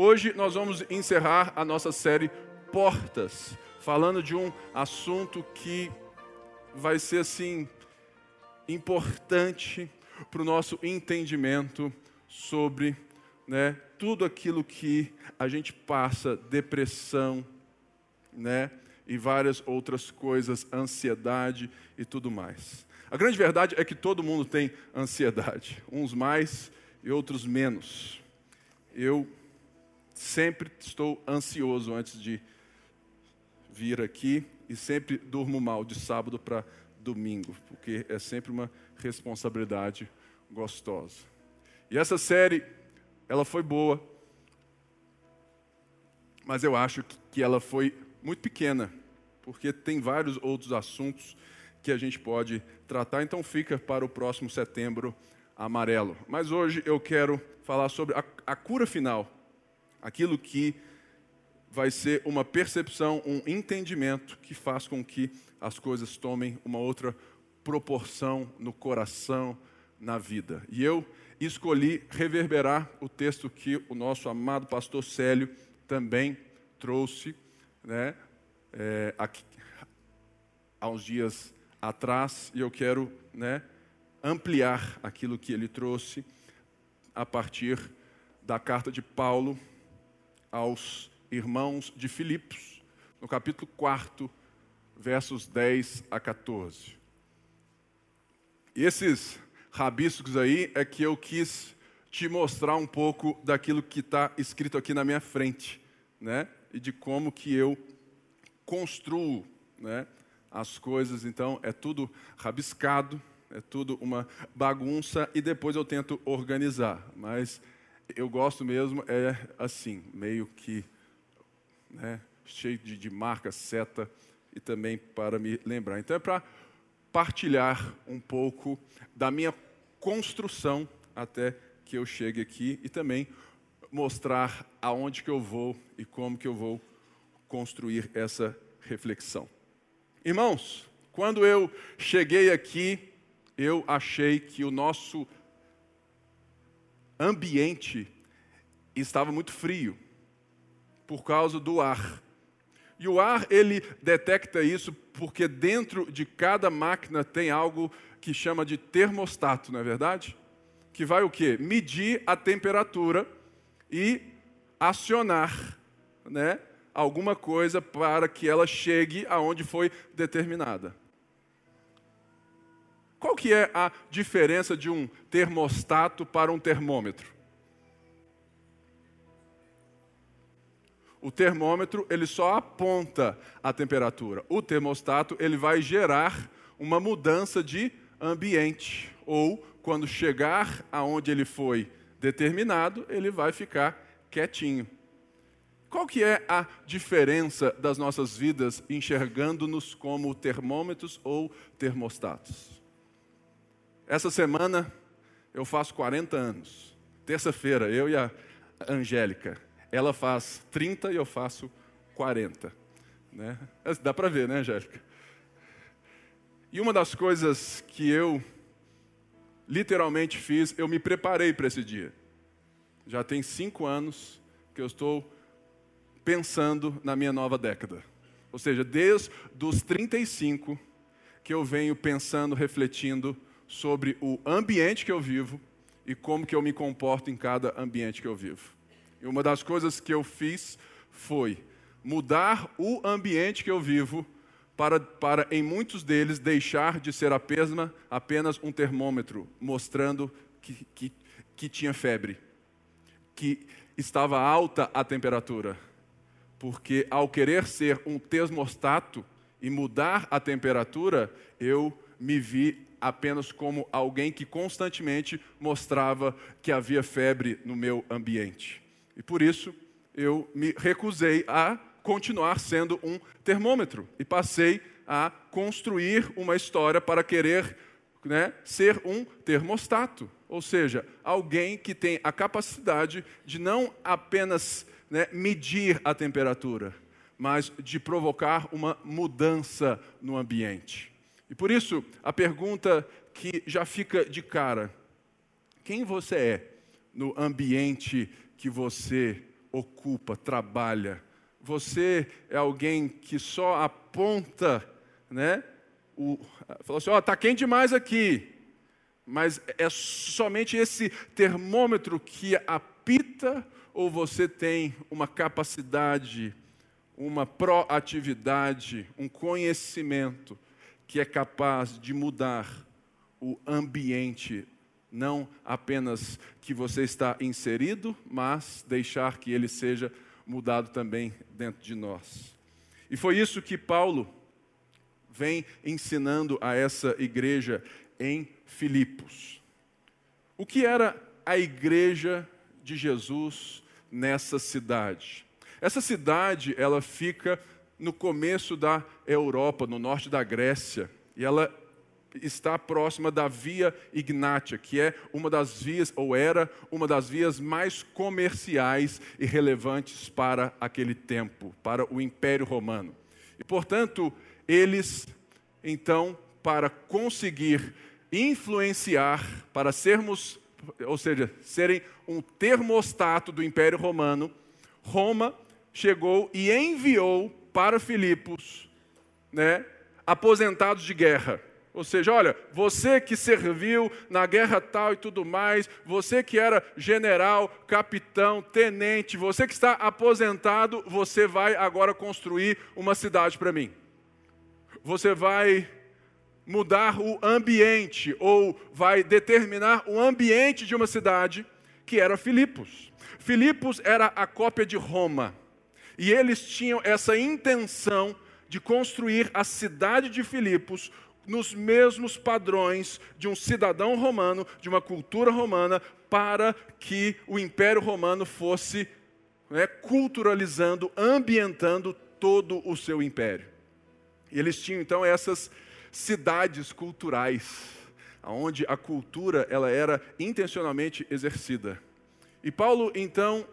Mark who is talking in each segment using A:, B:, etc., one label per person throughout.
A: Hoje nós vamos encerrar a nossa série Portas, falando de um assunto que vai ser assim importante para o nosso entendimento sobre né, tudo aquilo que a gente passa, depressão, né, e várias outras coisas, ansiedade e tudo mais. A grande verdade é que todo mundo tem ansiedade, uns mais e outros menos. Eu sempre estou ansioso antes de vir aqui e sempre durmo mal de sábado para domingo, porque é sempre uma responsabilidade gostosa. E essa série, ela foi boa, mas eu acho que ela foi muito pequena, porque tem vários outros assuntos que a gente pode tratar, então fica para o próximo setembro amarelo. Mas hoje eu quero falar sobre a, a cura final, aquilo que vai ser uma percepção, um entendimento que faz com que as coisas tomem uma outra proporção no coração, na vida. E eu escolhi reverberar o texto que o nosso amado pastor Célio também trouxe, né, é, aqui, há uns dias atrás, e eu quero né, ampliar aquilo que ele trouxe a partir da carta de Paulo aos irmãos de Filipos, no capítulo 4, versos 10 a 14. E esses rabiscos aí é que eu quis te mostrar um pouco daquilo que está escrito aqui na minha frente, né? E de como que eu construo, né? As coisas, então, é tudo rabiscado, é tudo uma bagunça e depois eu tento organizar. Mas eu gosto mesmo, é assim, meio que né, cheio de, de marca, seta, e também para me lembrar. Então é para partilhar um pouco da minha construção até que eu chegue aqui e também mostrar aonde que eu vou e como que eu vou construir essa reflexão. Irmãos, quando eu cheguei aqui, eu achei que o nosso ambiente estava muito frio por causa do ar. E o ar, ele detecta isso porque dentro de cada máquina tem algo que chama de termostato, não é verdade? Que vai o quê? Medir a temperatura e acionar, né, alguma coisa para que ela chegue aonde foi determinada. Qual que é a diferença de um termostato para um termômetro? O termômetro, ele só aponta a temperatura. O termostato, ele vai gerar uma mudança de ambiente. Ou, quando chegar aonde ele foi determinado, ele vai ficar quietinho. Qual que é a diferença das nossas vidas enxergando-nos como termômetros ou termostatos? Essa semana eu faço 40 anos. Terça-feira, eu e a Angélica. Ela faz 30 e eu faço 40. Né? Dá para ver, né, Angélica? E uma das coisas que eu literalmente fiz, eu me preparei para esse dia. Já tem cinco anos que eu estou pensando na minha nova década. Ou seja, desde os 35 que eu venho pensando, refletindo sobre o ambiente que eu vivo e como que eu me comporto em cada ambiente que eu vivo. E uma das coisas que eu fiz foi mudar o ambiente que eu vivo para, para em muitos deles, deixar de ser apenas, apenas um termômetro mostrando que, que, que tinha febre, que estava alta a temperatura. Porque ao querer ser um termostato e mudar a temperatura, eu me vi apenas como alguém que constantemente mostrava que havia febre no meu ambiente. E por isso eu me recusei a continuar sendo um termômetro e passei a construir uma história para querer né, ser um termostato, ou seja, alguém que tem a capacidade de não apenas né, medir a temperatura, mas de provocar uma mudança no ambiente. E por isso, a pergunta que já fica de cara: quem você é no ambiente que você ocupa, trabalha. Você é alguém que só aponta, né? O, falou assim: ó, oh, tá quente demais aqui. Mas é somente esse termômetro que apita ou você tem uma capacidade, uma proatividade, um conhecimento que é capaz de mudar o ambiente, não apenas que você está inserido, mas deixar que ele seja mudado também dentro de nós. E foi isso que Paulo vem ensinando a essa igreja em Filipos. O que era a igreja de Jesus nessa cidade? Essa cidade, ela fica no começo da Europa, no norte da Grécia, e ela está próxima da Via Ignátia, que é uma das vias, ou era uma das vias mais comerciais e relevantes para aquele tempo, para o Império Romano. E, portanto, eles, então, para conseguir influenciar, para sermos, ou seja, serem um termostato do Império Romano, Roma chegou e enviou para Filipos, né, aposentados de guerra. Ou seja, olha, você que serviu na guerra tal e tudo mais, você que era general, capitão, tenente, você que está aposentado, você vai agora construir uma cidade para mim. Você vai mudar o ambiente, ou vai determinar o ambiente de uma cidade, que era Filipos. Filipos era a cópia de Roma. E eles tinham essa intenção de construir a cidade de Filipos nos mesmos padrões de um cidadão romano, de uma cultura romana, para que o Império Romano fosse né, culturalizando, ambientando todo o seu império. E eles tinham então essas cidades culturais, onde a cultura ela era intencionalmente exercida. E Paulo, então,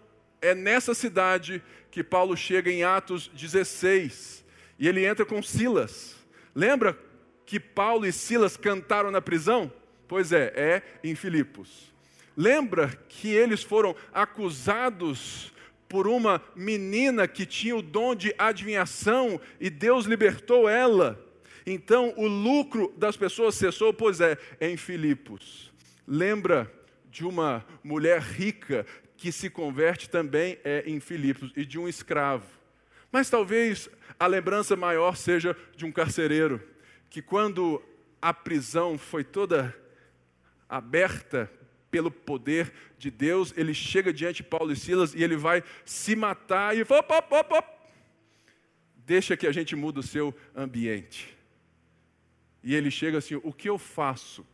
A: é nessa cidade que Paulo chega em Atos 16, e ele entra com Silas. Lembra que Paulo e Silas cantaram na prisão? Pois é, é em Filipos. Lembra que eles foram acusados por uma menina que tinha o dom de adivinhação e Deus libertou ela? Então o lucro das pessoas cessou, pois é, em Filipos. Lembra de uma mulher rica que se converte também é em Filipos e de um escravo. Mas talvez a lembrança maior seja de um carcereiro, que quando a prisão foi toda aberta pelo poder de Deus, ele chega diante de Paulo e Silas e ele vai se matar e fala: op, op, op, deixa que a gente muda o seu ambiente. E ele chega assim: o que eu faço?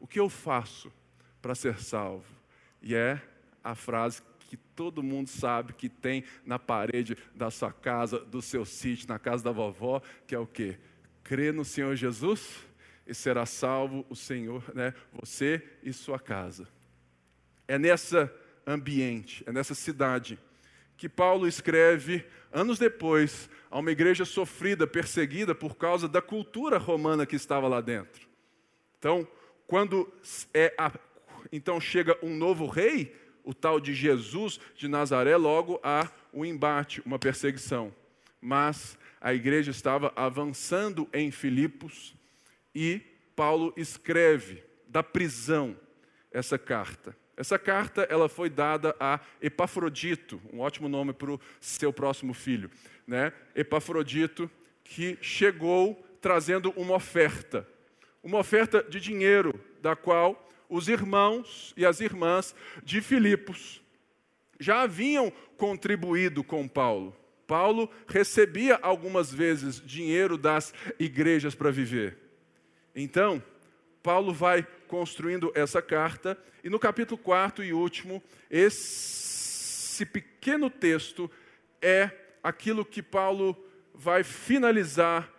A: O que eu faço para ser salvo? E é a frase que todo mundo sabe que tem na parede da sua casa, do seu sítio, na casa da vovó, que é o quê? Crê no Senhor Jesus e será salvo o Senhor, né? Você e sua casa. É nessa ambiente, é nessa cidade que Paulo escreve anos depois a uma igreja sofrida, perseguida por causa da cultura romana que estava lá dentro. Então, quando é a, então chega um novo rei, o tal de Jesus de Nazaré, logo há um embate, uma perseguição. Mas a igreja estava avançando em Filipos e Paulo escreve da prisão essa carta. Essa carta ela foi dada a Epafrodito, um ótimo nome para o seu próximo filho. Né? Epafrodito, que chegou trazendo uma oferta. Uma oferta de dinheiro, da qual os irmãos e as irmãs de Filipos já haviam contribuído com Paulo. Paulo recebia algumas vezes dinheiro das igrejas para viver. Então, Paulo vai construindo essa carta, e no capítulo 4 e último, esse pequeno texto é aquilo que Paulo vai finalizar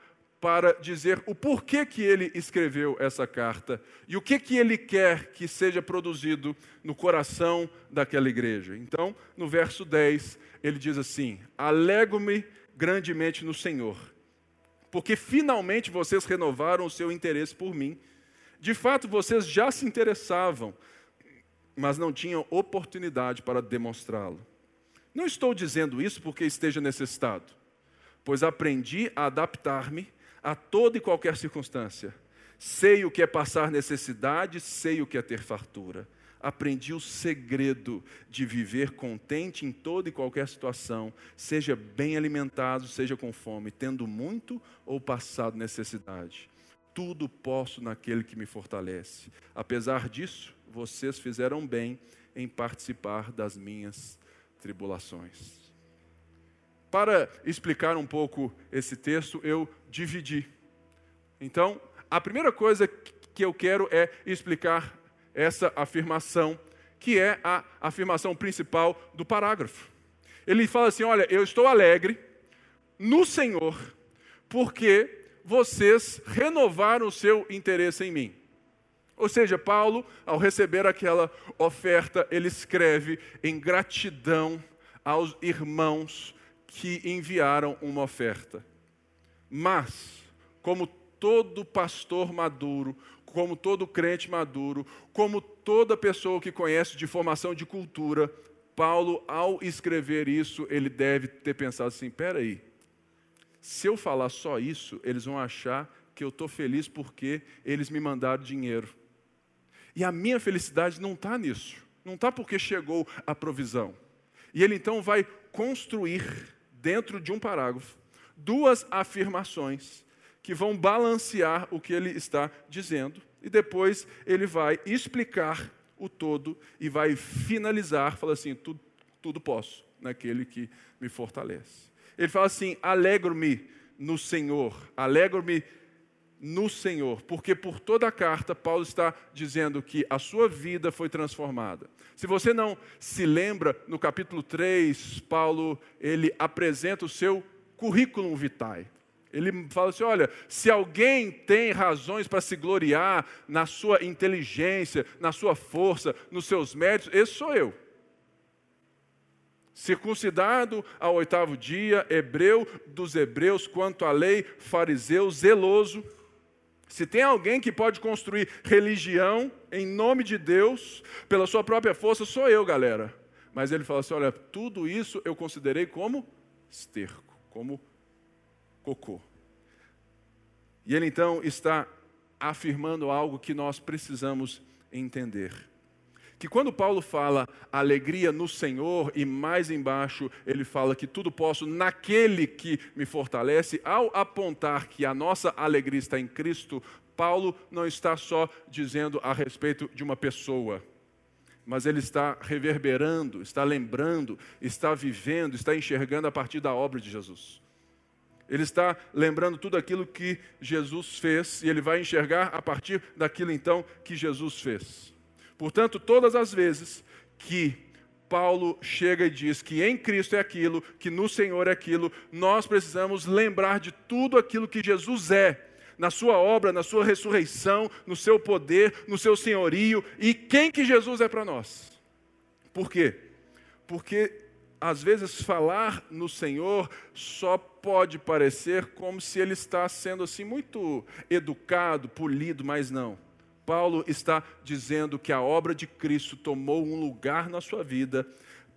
A: para dizer o porquê que ele escreveu essa carta e o que que ele quer que seja produzido no coração daquela igreja. Então, no verso 10, ele diz assim: Alego-me grandemente no Senhor, porque finalmente vocês renovaram o seu interesse por mim de fato, vocês já se interessavam, mas não tinham oportunidade para demonstrá-lo. Não estou dizendo isso porque esteja necessitado, pois aprendi a adaptar-me a toda e qualquer circunstância. Sei o que é passar necessidade, sei o que é ter fartura. Aprendi o segredo de viver contente em toda e qualquer situação, seja bem alimentado, seja com fome, tendo muito ou passado necessidade. Tudo posso naquele que me fortalece. Apesar disso, vocês fizeram bem em participar das minhas tribulações. Para explicar um pouco esse texto, eu dividi. Então, a primeira coisa que eu quero é explicar essa afirmação, que é a afirmação principal do parágrafo. Ele fala assim: Olha, eu estou alegre no Senhor, porque vocês renovaram o seu interesse em mim. Ou seja, Paulo, ao receber aquela oferta, ele escreve em gratidão aos irmãos que enviaram uma oferta. Mas, como todo pastor maduro, como todo crente maduro, como toda pessoa que conhece de formação de cultura, Paulo, ao escrever isso, ele deve ter pensado assim: peraí, se eu falar só isso, eles vão achar que eu estou feliz porque eles me mandaram dinheiro. E a minha felicidade não está nisso. Não está porque chegou a provisão. E ele então vai construir, dentro de um parágrafo, duas afirmações que vão balancear o que ele está dizendo. E depois ele vai explicar o todo e vai finalizar, fala assim: tudo, tudo posso naquele que me fortalece. Ele fala assim: alegro-me no Senhor, alegro-me no Senhor, porque por toda a carta Paulo está dizendo que a sua vida foi transformada. Se você não se lembra, no capítulo 3, Paulo ele apresenta o seu currículo vitae. Ele fala assim: olha, se alguém tem razões para se gloriar na sua inteligência, na sua força, nos seus méritos, esse sou eu. Circuncidado ao oitavo dia, hebreu dos hebreus, quanto à lei, fariseu, zeloso se tem alguém que pode construir religião em nome de Deus, pela sua própria força, sou eu, galera. Mas ele fala assim: olha, tudo isso eu considerei como esterco, como cocô. E ele então está afirmando algo que nós precisamos entender que quando Paulo fala alegria no Senhor, e mais embaixo ele fala que tudo posso naquele que me fortalece, ao apontar que a nossa alegria está em Cristo, Paulo não está só dizendo a respeito de uma pessoa, mas ele está reverberando, está lembrando, está vivendo, está enxergando a partir da obra de Jesus. Ele está lembrando tudo aquilo que Jesus fez e ele vai enxergar a partir daquilo então que Jesus fez. Portanto, todas as vezes que Paulo chega e diz que em Cristo é aquilo, que no Senhor é aquilo, nós precisamos lembrar de tudo aquilo que Jesus é, na sua obra, na sua ressurreição, no seu poder, no seu senhorio e quem que Jesus é para nós. Por quê? Porque às vezes falar no Senhor só pode parecer como se ele está sendo assim muito educado, polido, mas não. Paulo está dizendo que a obra de Cristo tomou um lugar na sua vida,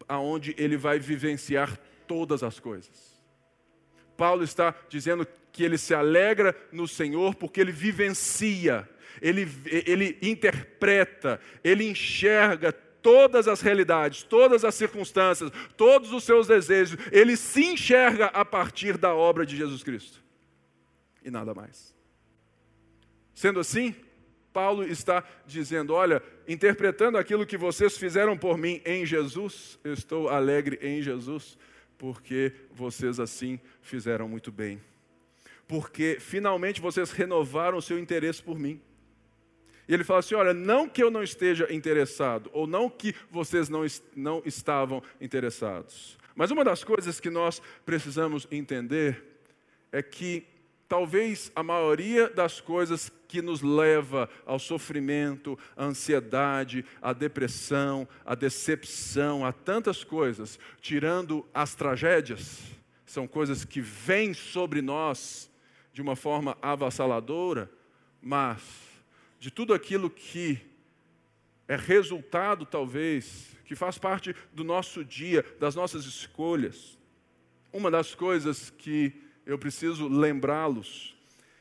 A: aonde ele vai vivenciar todas as coisas. Paulo está dizendo que ele se alegra no Senhor porque ele vivencia, ele, ele interpreta, ele enxerga todas as realidades, todas as circunstâncias, todos os seus desejos, ele se enxerga a partir da obra de Jesus Cristo. E nada mais. Sendo assim, Paulo está dizendo: olha, interpretando aquilo que vocês fizeram por mim em Jesus, eu estou alegre em Jesus, porque vocês assim fizeram muito bem. Porque finalmente vocês renovaram o seu interesse por mim. E ele fala assim: olha, não que eu não esteja interessado, ou não que vocês não, não estavam interessados. Mas uma das coisas que nós precisamos entender é que talvez a maioria das coisas que nos leva ao sofrimento, à ansiedade, à depressão, à decepção, a tantas coisas, tirando as tragédias, são coisas que vêm sobre nós de uma forma avassaladora, mas de tudo aquilo que é resultado, talvez, que faz parte do nosso dia, das nossas escolhas. Uma das coisas que eu preciso lembrá-los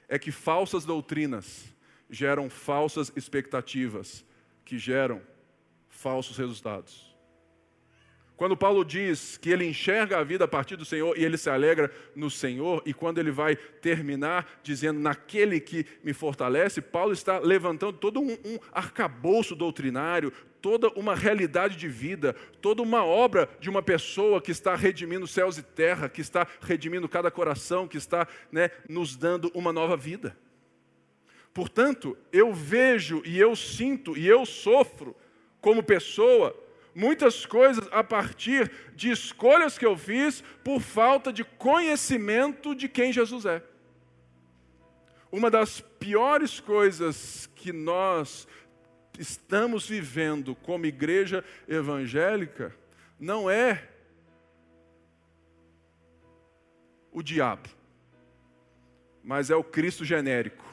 A: é que falsas doutrinas geram falsas expectativas, que geram falsos resultados. Quando Paulo diz que ele enxerga a vida a partir do Senhor e ele se alegra no Senhor, e quando ele vai terminar dizendo naquele que me fortalece, Paulo está levantando todo um, um arcabouço doutrinário, toda uma realidade de vida, toda uma obra de uma pessoa que está redimindo céus e terra, que está redimindo cada coração, que está né, nos dando uma nova vida. Portanto, eu vejo e eu sinto e eu sofro como pessoa muitas coisas a partir de escolhas que eu fiz por falta de conhecimento de quem Jesus é. Uma das piores coisas que nós estamos vivendo como igreja evangélica não é o diabo, mas é o Cristo genérico.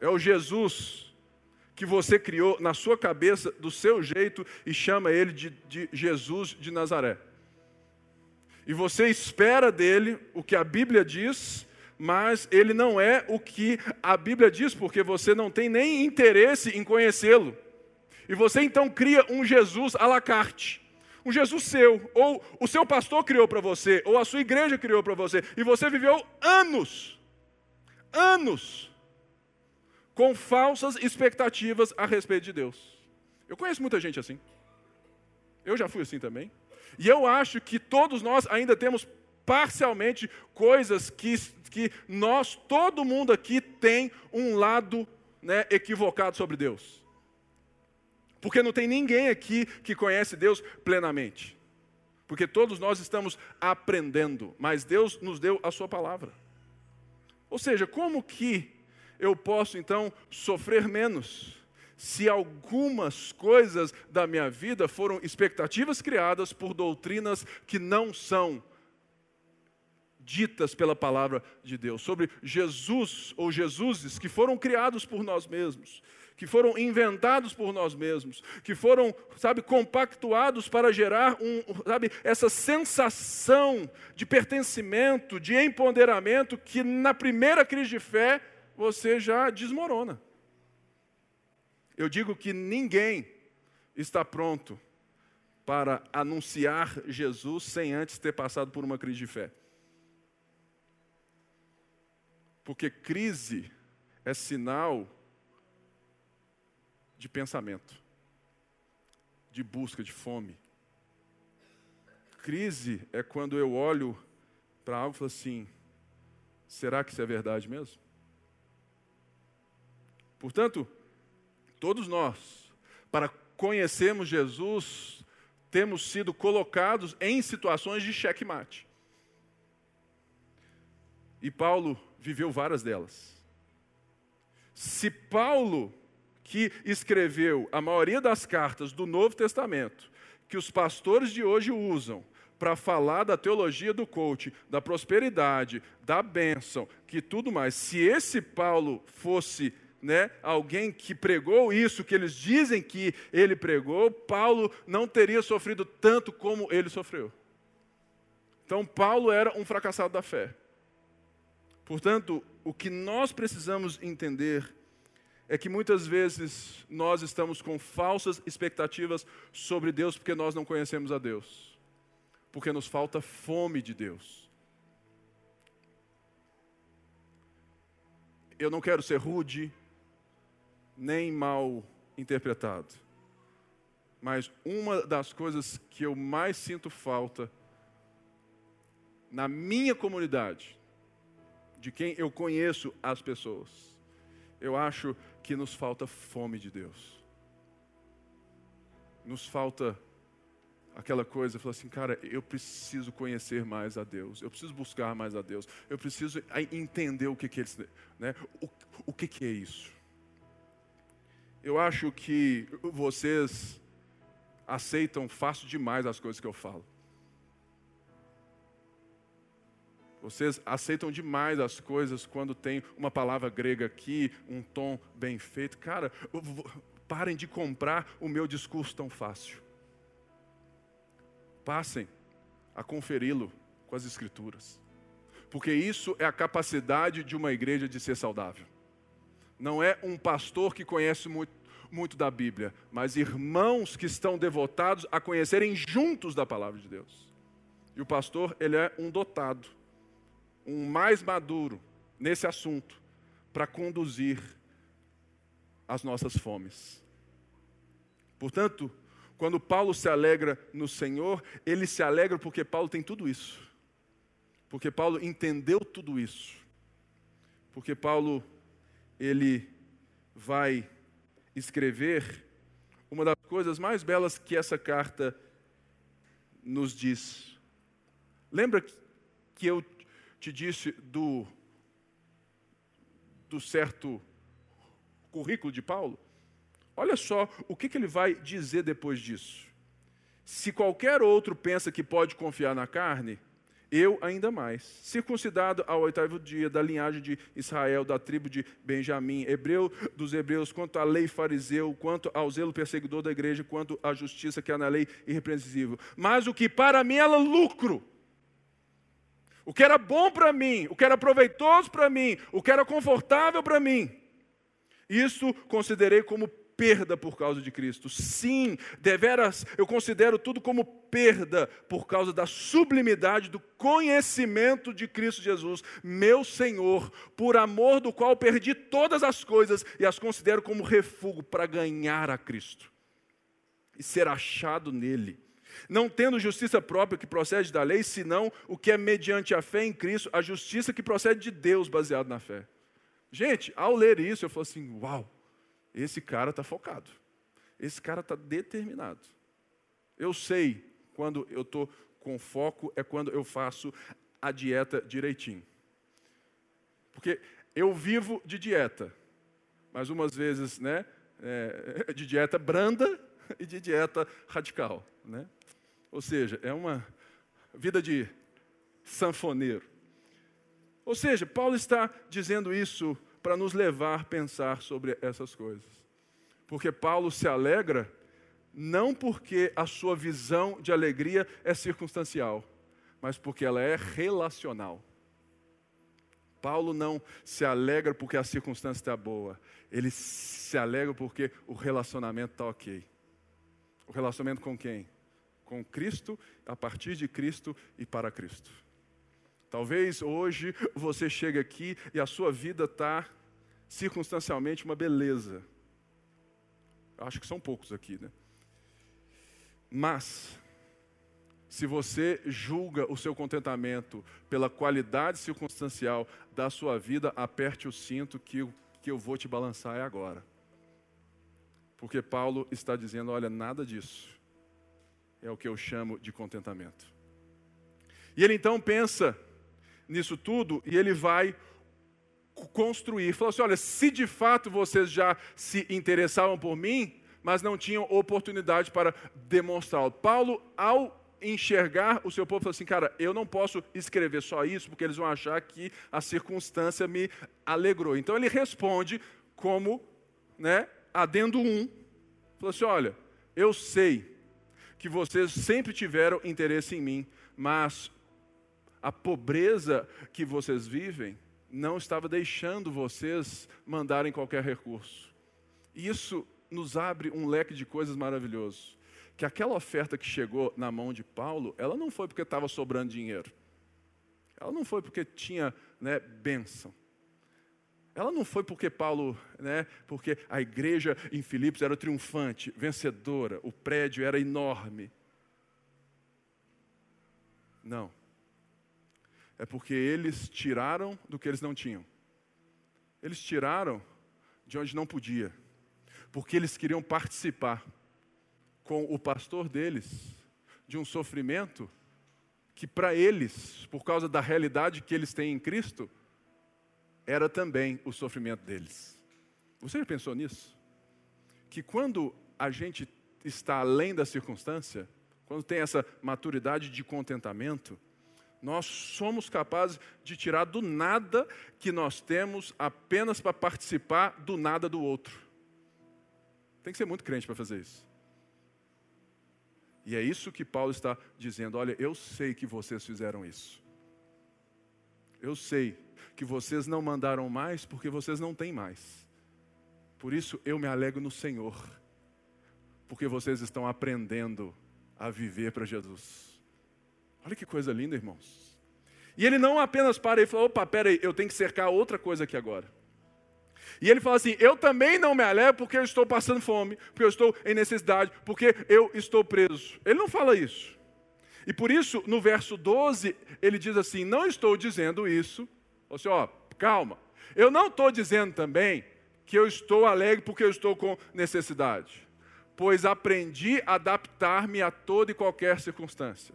A: É o Jesus que você criou na sua cabeça, do seu jeito, e chama ele de, de Jesus de Nazaré. E você espera dele o que a Bíblia diz, mas ele não é o que a Bíblia diz, porque você não tem nem interesse em conhecê-lo. E você então cria um Jesus à la carte. Um Jesus seu, ou o seu pastor criou para você, ou a sua igreja criou para você, e você viveu anos, anos, com falsas expectativas a respeito de Deus. Eu conheço muita gente assim. Eu já fui assim também. E eu acho que todos nós ainda temos parcialmente coisas que, que nós, todo mundo aqui tem um lado né, equivocado sobre Deus. Porque não tem ninguém aqui que conhece Deus plenamente. Porque todos nós estamos aprendendo, mas Deus nos deu a sua palavra. Ou seja, como que eu posso então sofrer menos. Se algumas coisas da minha vida foram expectativas criadas por doutrinas que não são ditas pela palavra de Deus, sobre Jesus ou Jesuses que foram criados por nós mesmos, que foram inventados por nós mesmos, que foram, sabe, compactuados para gerar um, sabe, essa sensação de pertencimento, de empoderamento que na primeira crise de fé você já desmorona. Eu digo que ninguém está pronto para anunciar Jesus sem antes ter passado por uma crise de fé. Porque crise é sinal de pensamento, de busca, de fome. Crise é quando eu olho para algo e falo assim: será que isso é verdade mesmo? Portanto, todos nós, para conhecermos Jesus, temos sido colocados em situações de checkmate. E Paulo viveu várias delas. Se Paulo, que escreveu a maioria das cartas do Novo Testamento, que os pastores de hoje usam para falar da teologia do coach, da prosperidade, da bênção, que tudo mais, se esse Paulo fosse né, alguém que pregou isso que eles dizem que ele pregou, Paulo não teria sofrido tanto como ele sofreu. Então, Paulo era um fracassado da fé. Portanto, o que nós precisamos entender é que muitas vezes nós estamos com falsas expectativas sobre Deus porque nós não conhecemos a Deus, porque nos falta fome de Deus. Eu não quero ser rude, nem mal interpretado. Mas uma das coisas que eu mais sinto falta na minha comunidade, de quem eu conheço as pessoas, eu acho que nos falta fome de Deus. Nos falta aquela coisa, falar assim, cara, eu preciso conhecer mais a Deus, eu preciso buscar mais a Deus, eu preciso entender o que, que eles, né? O, o que, que é isso? Eu acho que vocês aceitam fácil demais as coisas que eu falo. Vocês aceitam demais as coisas quando tem uma palavra grega aqui, um tom bem feito. Cara, parem de comprar o meu discurso tão fácil. passem a conferi-lo com as Escrituras. Porque isso é a capacidade de uma igreja de ser saudável. Não é um pastor que conhece muito, muito da Bíblia, mas irmãos que estão devotados a conhecerem juntos da palavra de Deus. E o pastor, ele é um dotado, um mais maduro nesse assunto, para conduzir as nossas fomes. Portanto, quando Paulo se alegra no Senhor, ele se alegra porque Paulo tem tudo isso. Porque Paulo entendeu tudo isso. Porque Paulo ele vai escrever uma das coisas mais belas que essa carta nos diz. Lembra que eu te disse do, do certo currículo de Paulo? Olha só o que, que ele vai dizer depois disso. Se qualquer outro pensa que pode confiar na carne, eu ainda mais. Circuncidado ao oitavo dia, da linhagem de Israel, da tribo de Benjamim, hebreu dos hebreus, quanto à lei fariseu, quanto ao zelo perseguidor da igreja, quanto à justiça que há na lei irrepreensível. Mas o que para mim era lucro, o que era bom para mim, o que era proveitoso para mim, o que era confortável para mim, isso considerei como perda por causa de Cristo. Sim, deveras, eu considero tudo como perda por causa da sublimidade do conhecimento de Cristo Jesus, meu Senhor, por amor do qual perdi todas as coisas e as considero como refúgio para ganhar a Cristo e ser achado nele. Não tendo justiça própria que procede da lei, senão o que é mediante a fé em Cristo, a justiça que procede de Deus, baseado na fé. Gente, ao ler isso, eu falo assim: uau, esse cara está focado. Esse cara está determinado. Eu sei quando eu estou com foco, é quando eu faço a dieta direitinho. Porque eu vivo de dieta, mas umas vezes né, é, de dieta branda e de dieta radical. Né? Ou seja, é uma vida de sanfoneiro. Ou seja, Paulo está dizendo isso para nos levar a pensar sobre essas coisas. Porque Paulo se alegra não porque a sua visão de alegria é circunstancial, mas porque ela é relacional. Paulo não se alegra porque a circunstância está boa, ele se alegra porque o relacionamento está ok. O relacionamento com quem? Com Cristo, a partir de Cristo e para Cristo. Talvez hoje você chegue aqui e a sua vida está circunstancialmente uma beleza. Acho que são poucos aqui, né? Mas, se você julga o seu contentamento pela qualidade circunstancial da sua vida, aperte o cinto que o que eu vou te balançar é agora. Porque Paulo está dizendo: olha, nada disso é o que eu chamo de contentamento. E ele então pensa nisso tudo e ele vai construir. Falou assim: olha, se de fato vocês já se interessavam por mim, mas não tinham oportunidade para demonstrá-lo. Paulo, ao enxergar o seu povo, falou assim: cara, eu não posso escrever só isso, porque eles vão achar que a circunstância me alegrou. Então ele responde como, né, adendo um. Falou assim: olha, eu sei que vocês sempre tiveram interesse em mim, mas a pobreza que vocês vivem não estava deixando vocês mandarem qualquer recurso. E isso nos abre um leque de coisas maravilhoso. Que aquela oferta que chegou na mão de Paulo, ela não foi porque estava sobrando dinheiro. Ela não foi porque tinha né, bênção. Ela não foi porque Paulo, né, porque a igreja em Filipos era triunfante, vencedora, o prédio era enorme. Não. É porque eles tiraram do que eles não tinham. Eles tiraram de onde não podia. Porque eles queriam participar com o pastor deles de um sofrimento que para eles, por causa da realidade que eles têm em Cristo, era também o sofrimento deles. Você já pensou nisso? Que quando a gente está além da circunstância, quando tem essa maturidade de contentamento, nós somos capazes de tirar do nada que nós temos apenas para participar do nada do outro. Tem que ser muito crente para fazer isso. E é isso que Paulo está dizendo: olha, eu sei que vocês fizeram isso. Eu sei que vocês não mandaram mais porque vocês não têm mais. Por isso eu me alego no Senhor, porque vocês estão aprendendo a viver para Jesus. Olha que coisa linda, irmãos. E ele não apenas para e fala: opa, peraí, eu tenho que cercar outra coisa aqui agora. E ele fala assim: Eu também não me alegro porque eu estou passando fome, porque eu estou em necessidade, porque eu estou preso. Ele não fala isso. E por isso, no verso 12, ele diz assim: Não estou dizendo isso. Assim, ó, calma. Eu não estou dizendo também que eu estou alegre porque eu estou com necessidade, pois aprendi a adaptar-me a toda e qualquer circunstância.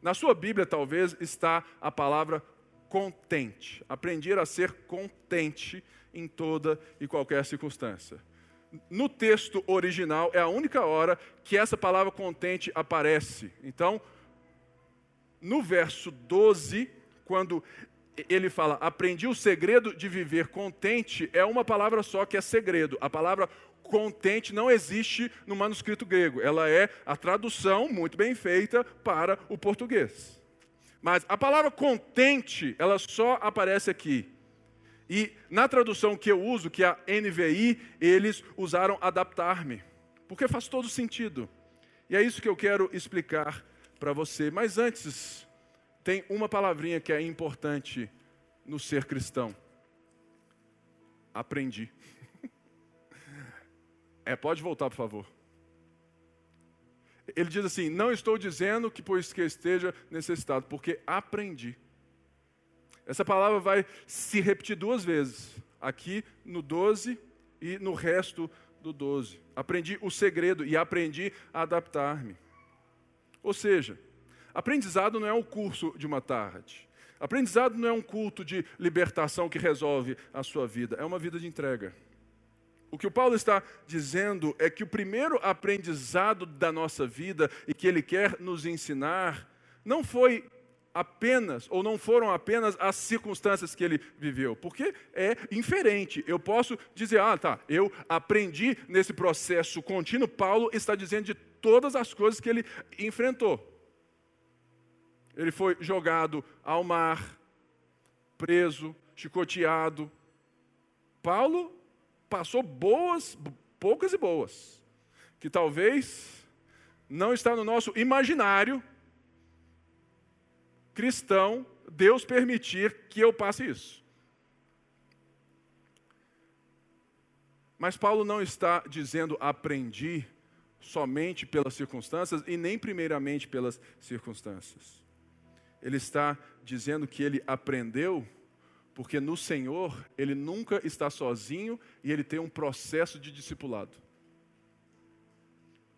A: Na sua Bíblia, talvez, está a palavra contente. Aprender a ser contente em toda e qualquer circunstância. No texto original é a única hora que essa palavra contente aparece. Então, no verso 12, quando ele fala, aprendi o segredo de viver contente, é uma palavra só que é segredo. A palavra contente não existe no manuscrito grego. Ela é a tradução muito bem feita para o português. Mas a palavra contente, ela só aparece aqui. E na tradução que eu uso, que é a NVI, eles usaram adaptar-me, porque faz todo sentido. E é isso que eu quero explicar para você. Mas antes, tem uma palavrinha que é importante no ser cristão. Aprendi. É, pode voltar, por favor. Ele diz assim: Não estou dizendo que pois que esteja necessitado, porque aprendi. Essa palavra vai se repetir duas vezes, aqui no 12 e no resto do 12. Aprendi o segredo e aprendi a adaptar-me. Ou seja, aprendizado não é um curso de uma tarde. Aprendizado não é um culto de libertação que resolve a sua vida, é uma vida de entrega. O que o Paulo está dizendo é que o primeiro aprendizado da nossa vida e que ele quer nos ensinar não foi apenas, ou não foram apenas as circunstâncias que ele viveu, porque é inferente. Eu posso dizer, ah, tá, eu aprendi nesse processo contínuo. Paulo está dizendo de todas as coisas que ele enfrentou. Ele foi jogado ao mar, preso, chicoteado. Paulo passou boas, poucas e boas, que talvez não está no nosso imaginário cristão Deus permitir que eu passe isso. Mas Paulo não está dizendo aprendi somente pelas circunstâncias e nem primeiramente pelas circunstâncias. Ele está dizendo que ele aprendeu porque no Senhor ele nunca está sozinho e ele tem um processo de discipulado.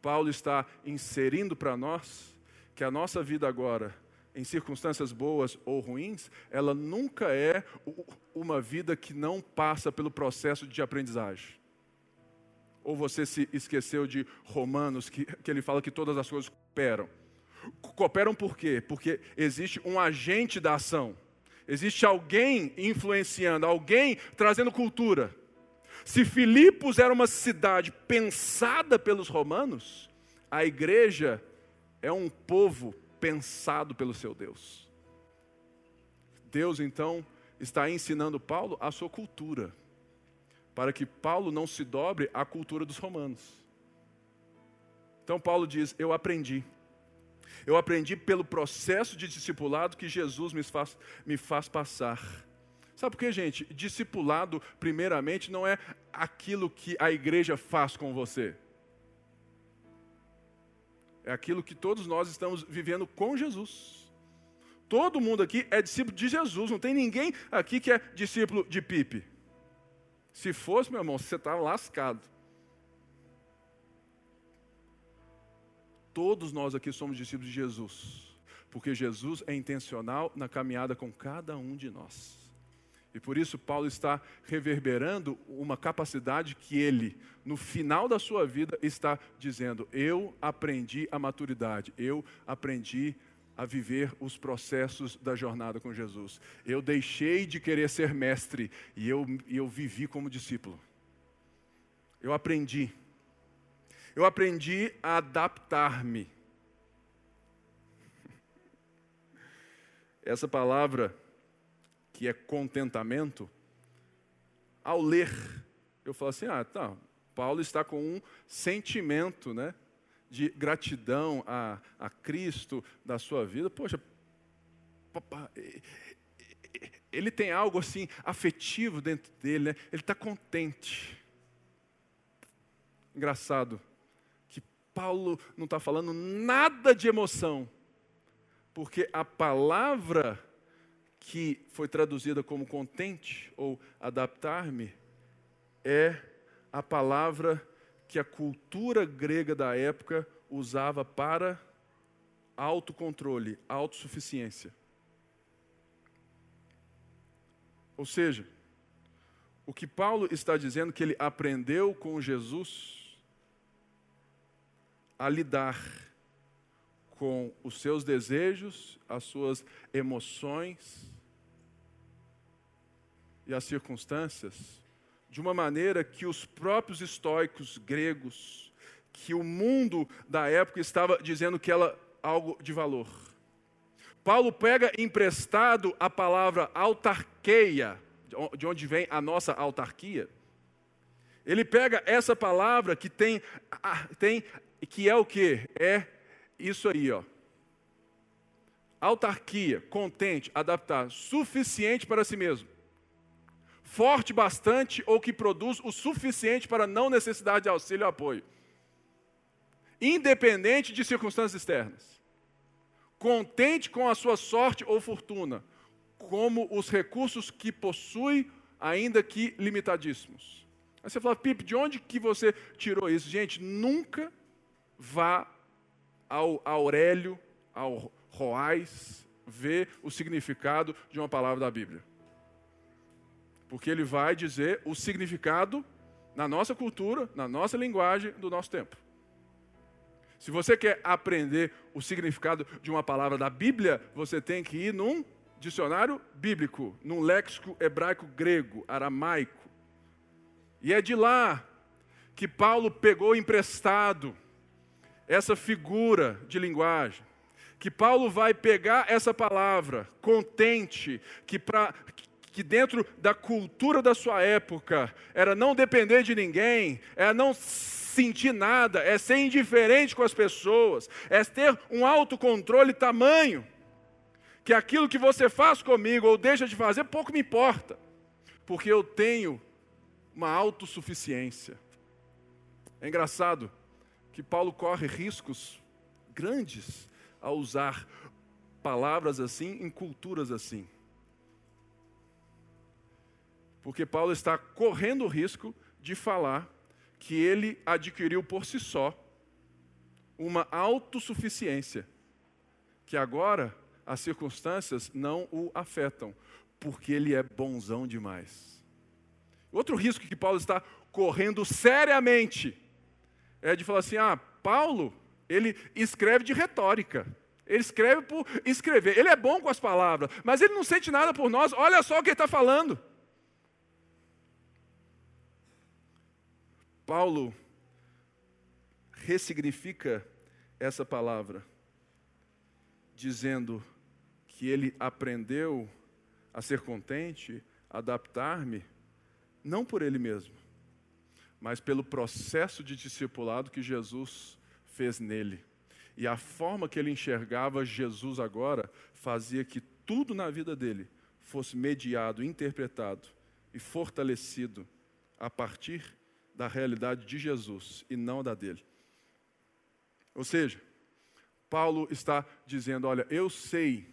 A: Paulo está inserindo para nós que a nossa vida agora em circunstâncias boas ou ruins, ela nunca é uma vida que não passa pelo processo de aprendizagem. Ou você se esqueceu de Romanos, que, que ele fala que todas as coisas cooperam. Cooperam por quê? Porque existe um agente da ação. Existe alguém influenciando, alguém trazendo cultura. Se Filipos era uma cidade pensada pelos romanos, a igreja é um povo pensado pelo seu Deus. Deus então está ensinando Paulo a sua cultura, para que Paulo não se dobre à cultura dos romanos. Então Paulo diz: Eu aprendi. Eu aprendi pelo processo de discipulado que Jesus me faz, me faz passar. Sabe por quê, gente? Discipulado, primeiramente, não é aquilo que a igreja faz com você. É aquilo que todos nós estamos vivendo com Jesus. Todo mundo aqui é discípulo de Jesus, não tem ninguém aqui que é discípulo de Pipe. Se fosse, meu irmão, você está lascado. Todos nós aqui somos discípulos de Jesus, porque Jesus é intencional na caminhada com cada um de nós. E por isso Paulo está reverberando uma capacidade que ele, no final da sua vida, está dizendo: Eu aprendi a maturidade, eu aprendi a viver os processos da jornada com Jesus. Eu deixei de querer ser mestre e eu, eu vivi como discípulo. Eu aprendi. Eu aprendi a adaptar-me. Essa palavra, que é contentamento, ao ler, eu falo assim: ah, tá, Paulo está com um sentimento, né? De gratidão a, a Cristo da sua vida. Poxa, papá, ele tem algo assim afetivo dentro dele, né? ele está contente. Engraçado, Paulo não está falando nada de emoção, porque a palavra que foi traduzida como contente ou adaptar-me é a palavra que a cultura grega da época usava para autocontrole, autossuficiência. Ou seja, o que Paulo está dizendo que ele aprendeu com Jesus a lidar com os seus desejos, as suas emoções e as circunstâncias, de uma maneira que os próprios estoicos gregos, que o mundo da época estava dizendo que ela algo de valor. Paulo pega emprestado a palavra autarqueia, de onde vem a nossa autarquia. Ele pega essa palavra que tem, tem que é o que? É isso aí, ó. Autarquia, contente, adaptar, suficiente para si mesmo. Forte bastante ou que produz o suficiente para não necessidade de auxílio e apoio. Independente de circunstâncias externas contente com a sua sorte ou fortuna, como os recursos que possui, ainda que limitadíssimos. Aí você fala, Pipe, de onde que você tirou isso? Gente, nunca vá ao Aurélio, ao Roais, ver o significado de uma palavra da Bíblia. Porque ele vai dizer o significado na nossa cultura, na nossa linguagem do nosso tempo. Se você quer aprender o significado de uma palavra da Bíblia, você tem que ir num dicionário bíblico, num léxico hebraico grego, aramaico. E é de lá que Paulo pegou emprestado essa figura de linguagem. Que Paulo vai pegar essa palavra, contente, que, pra, que dentro da cultura da sua época era não depender de ninguém, era não sentir nada, é ser indiferente com as pessoas, é ter um autocontrole tamanho, que aquilo que você faz comigo ou deixa de fazer, pouco me importa, porque eu tenho uma autossuficiência. É engraçado que Paulo corre riscos grandes ao usar palavras assim em culturas assim. Porque Paulo está correndo o risco de falar que ele adquiriu por si só uma autossuficiência, que agora as circunstâncias não o afetam, porque ele é bonzão demais. Outro risco que Paulo está correndo seriamente é de falar assim: ah, Paulo, ele escreve de retórica. Ele escreve por escrever. Ele é bom com as palavras, mas ele não sente nada por nós. Olha só o que ele está falando. Paulo ressignifica essa palavra, dizendo que ele aprendeu a ser contente, adaptar-me, não por ele mesmo, mas pelo processo de discipulado que Jesus fez nele. E a forma que ele enxergava Jesus agora fazia que tudo na vida dele fosse mediado, interpretado e fortalecido a partir da realidade de Jesus e não da dele. Ou seja, Paulo está dizendo: olha, eu sei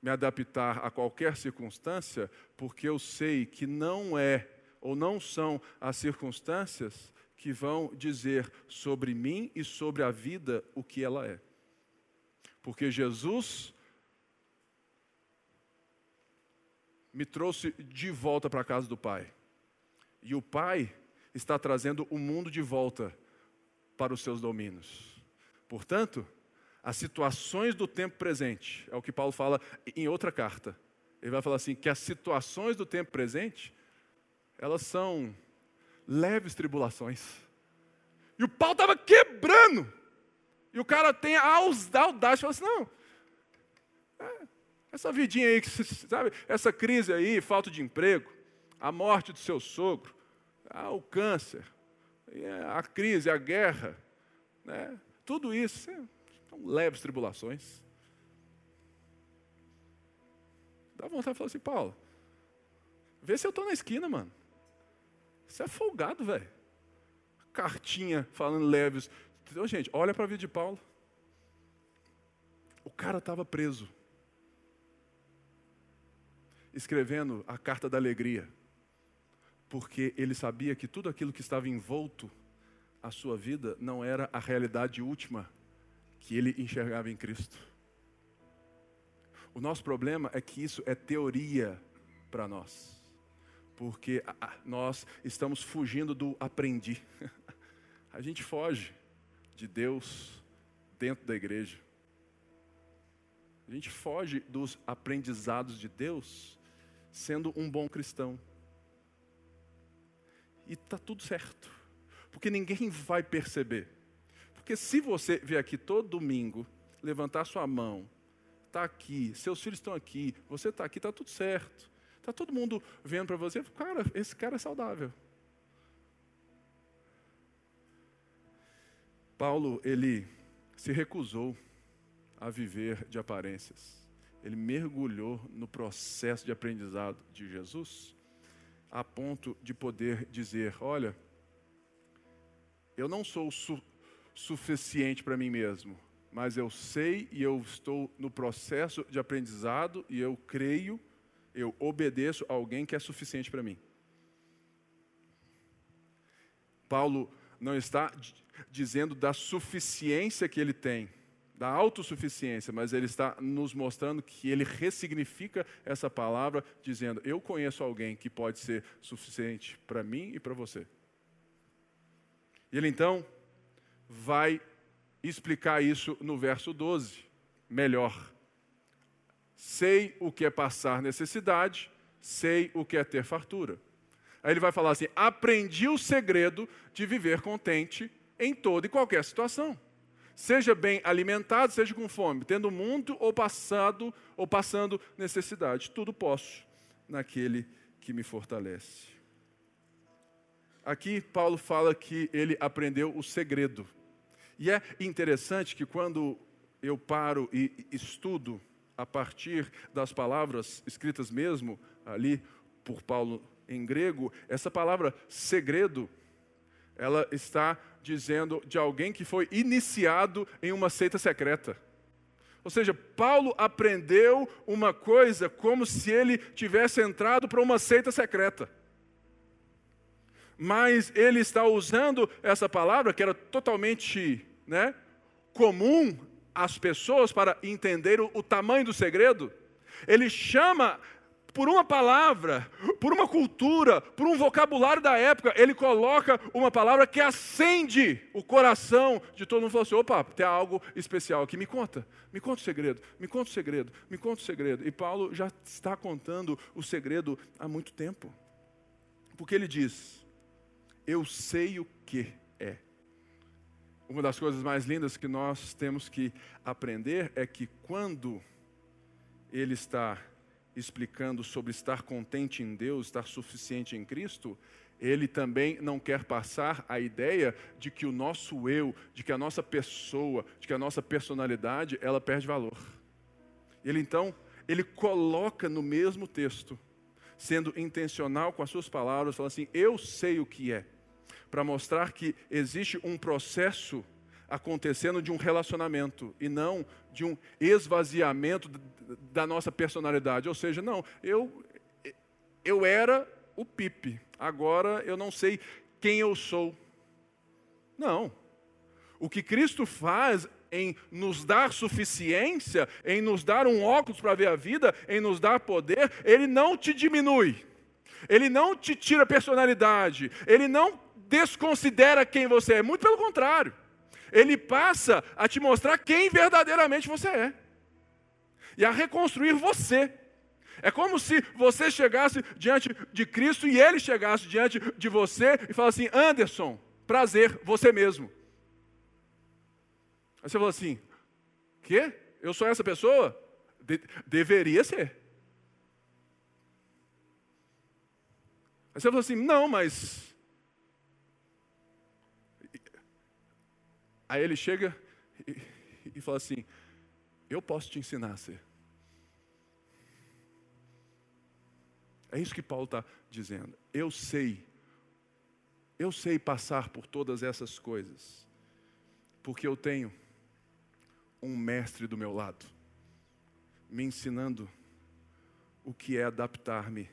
A: me adaptar a qualquer circunstância, porque eu sei que não é ou não são as circunstâncias que vão dizer sobre mim e sobre a vida o que ela é. Porque Jesus me trouxe de volta para a casa do Pai. E o Pai está trazendo o mundo de volta para os seus domínios. Portanto, as situações do tempo presente, é o que Paulo fala em outra carta. Ele vai falar assim: que as situações do tempo presente, elas são leves tribulações. E o pau estava quebrando. E o cara tem a audaz de falar assim: não, é, Essa vidinha aí, sabe? Essa crise aí, falta de emprego, a morte do seu sogro, ah, o câncer, a crise, a guerra, né? tudo isso são leves tribulações. Dá vontade de falar assim, Paulo, vê se eu estou na esquina, mano. Você é folgado, velho. Cartinha falando leves. Então, gente, olha para a vida de Paulo. O cara estava preso. Escrevendo a carta da alegria. Porque ele sabia que tudo aquilo que estava envolto a sua vida não era a realidade última que ele enxergava em Cristo. O nosso problema é que isso é teoria para nós, porque nós estamos fugindo do aprendi. A gente foge de Deus dentro da igreja. A gente foge dos aprendizados de Deus sendo um bom cristão. E está tudo certo, porque ninguém vai perceber. Porque se você vier aqui todo domingo, levantar sua mão está aqui, seus filhos estão aqui, você está aqui, está tudo certo. Está todo mundo vendo para você, cara, esse cara é saudável. Paulo, ele se recusou a viver de aparências. Ele mergulhou no processo de aprendizado de Jesus, a ponto de poder dizer: Olha, eu não sou su suficiente para mim mesmo, mas eu sei e eu estou no processo de aprendizado e eu creio, eu obedeço a alguém que é suficiente para mim. Paulo não está dizendo da suficiência que ele tem, da autossuficiência, mas ele está nos mostrando que ele ressignifica essa palavra, dizendo: Eu conheço alguém que pode ser suficiente para mim e para você. Ele então vai explicar isso no verso 12, melhor. Sei o que é passar necessidade, sei o que é ter fartura. Aí ele vai falar assim: aprendi o segredo de viver contente em toda e qualquer situação. Seja bem alimentado, seja com fome, tendo muito ou passado ou passando necessidade, tudo posso naquele que me fortalece. Aqui Paulo fala que ele aprendeu o segredo. E é interessante que quando eu paro e estudo a partir das palavras escritas mesmo ali por Paulo em grego, essa palavra segredo, ela está dizendo de alguém que foi iniciado em uma seita secreta. Ou seja, Paulo aprendeu uma coisa como se ele tivesse entrado para uma seita secreta mas ele está usando essa palavra que era totalmente né, comum às pessoas para entender o, o tamanho do segredo. Ele chama por uma palavra, por uma cultura, por um vocabulário da época, ele coloca uma palavra que acende o coração de todo mundo. Falou assim: opa, tem algo especial aqui, me conta, me conta o segredo, me conta o segredo, me conta o segredo. E Paulo já está contando o segredo há muito tempo, porque ele diz: eu sei o que é. Uma das coisas mais lindas que nós temos que aprender é que quando ele está explicando sobre estar contente em Deus, estar suficiente em Cristo, ele também não quer passar a ideia de que o nosso eu, de que a nossa pessoa, de que a nossa personalidade, ela perde valor. Ele então, ele coloca no mesmo texto, sendo intencional com as suas palavras, falando assim: Eu sei o que é para mostrar que existe um processo acontecendo de um relacionamento e não de um esvaziamento da nossa personalidade. Ou seja, não, eu eu era o Pipe, agora eu não sei quem eu sou. Não. O que Cristo faz em nos dar suficiência, em nos dar um óculos para ver a vida, em nos dar poder, ele não te diminui. Ele não te tira personalidade, ele não desconsidera quem você é, muito pelo contrário. Ele passa a te mostrar quem verdadeiramente você é e a reconstruir você. É como se você chegasse diante de Cristo e ele chegasse diante de você e falasse assim: Anderson, prazer, você mesmo. Aí você fala assim: Quê? Eu sou essa pessoa? De, deveria ser. Aí você falou assim: não, mas. Aí ele chega e, e fala assim: eu posso te ensinar a ser. É isso que Paulo está dizendo. Eu sei, eu sei passar por todas essas coisas, porque eu tenho um mestre do meu lado, me ensinando o que é adaptar-me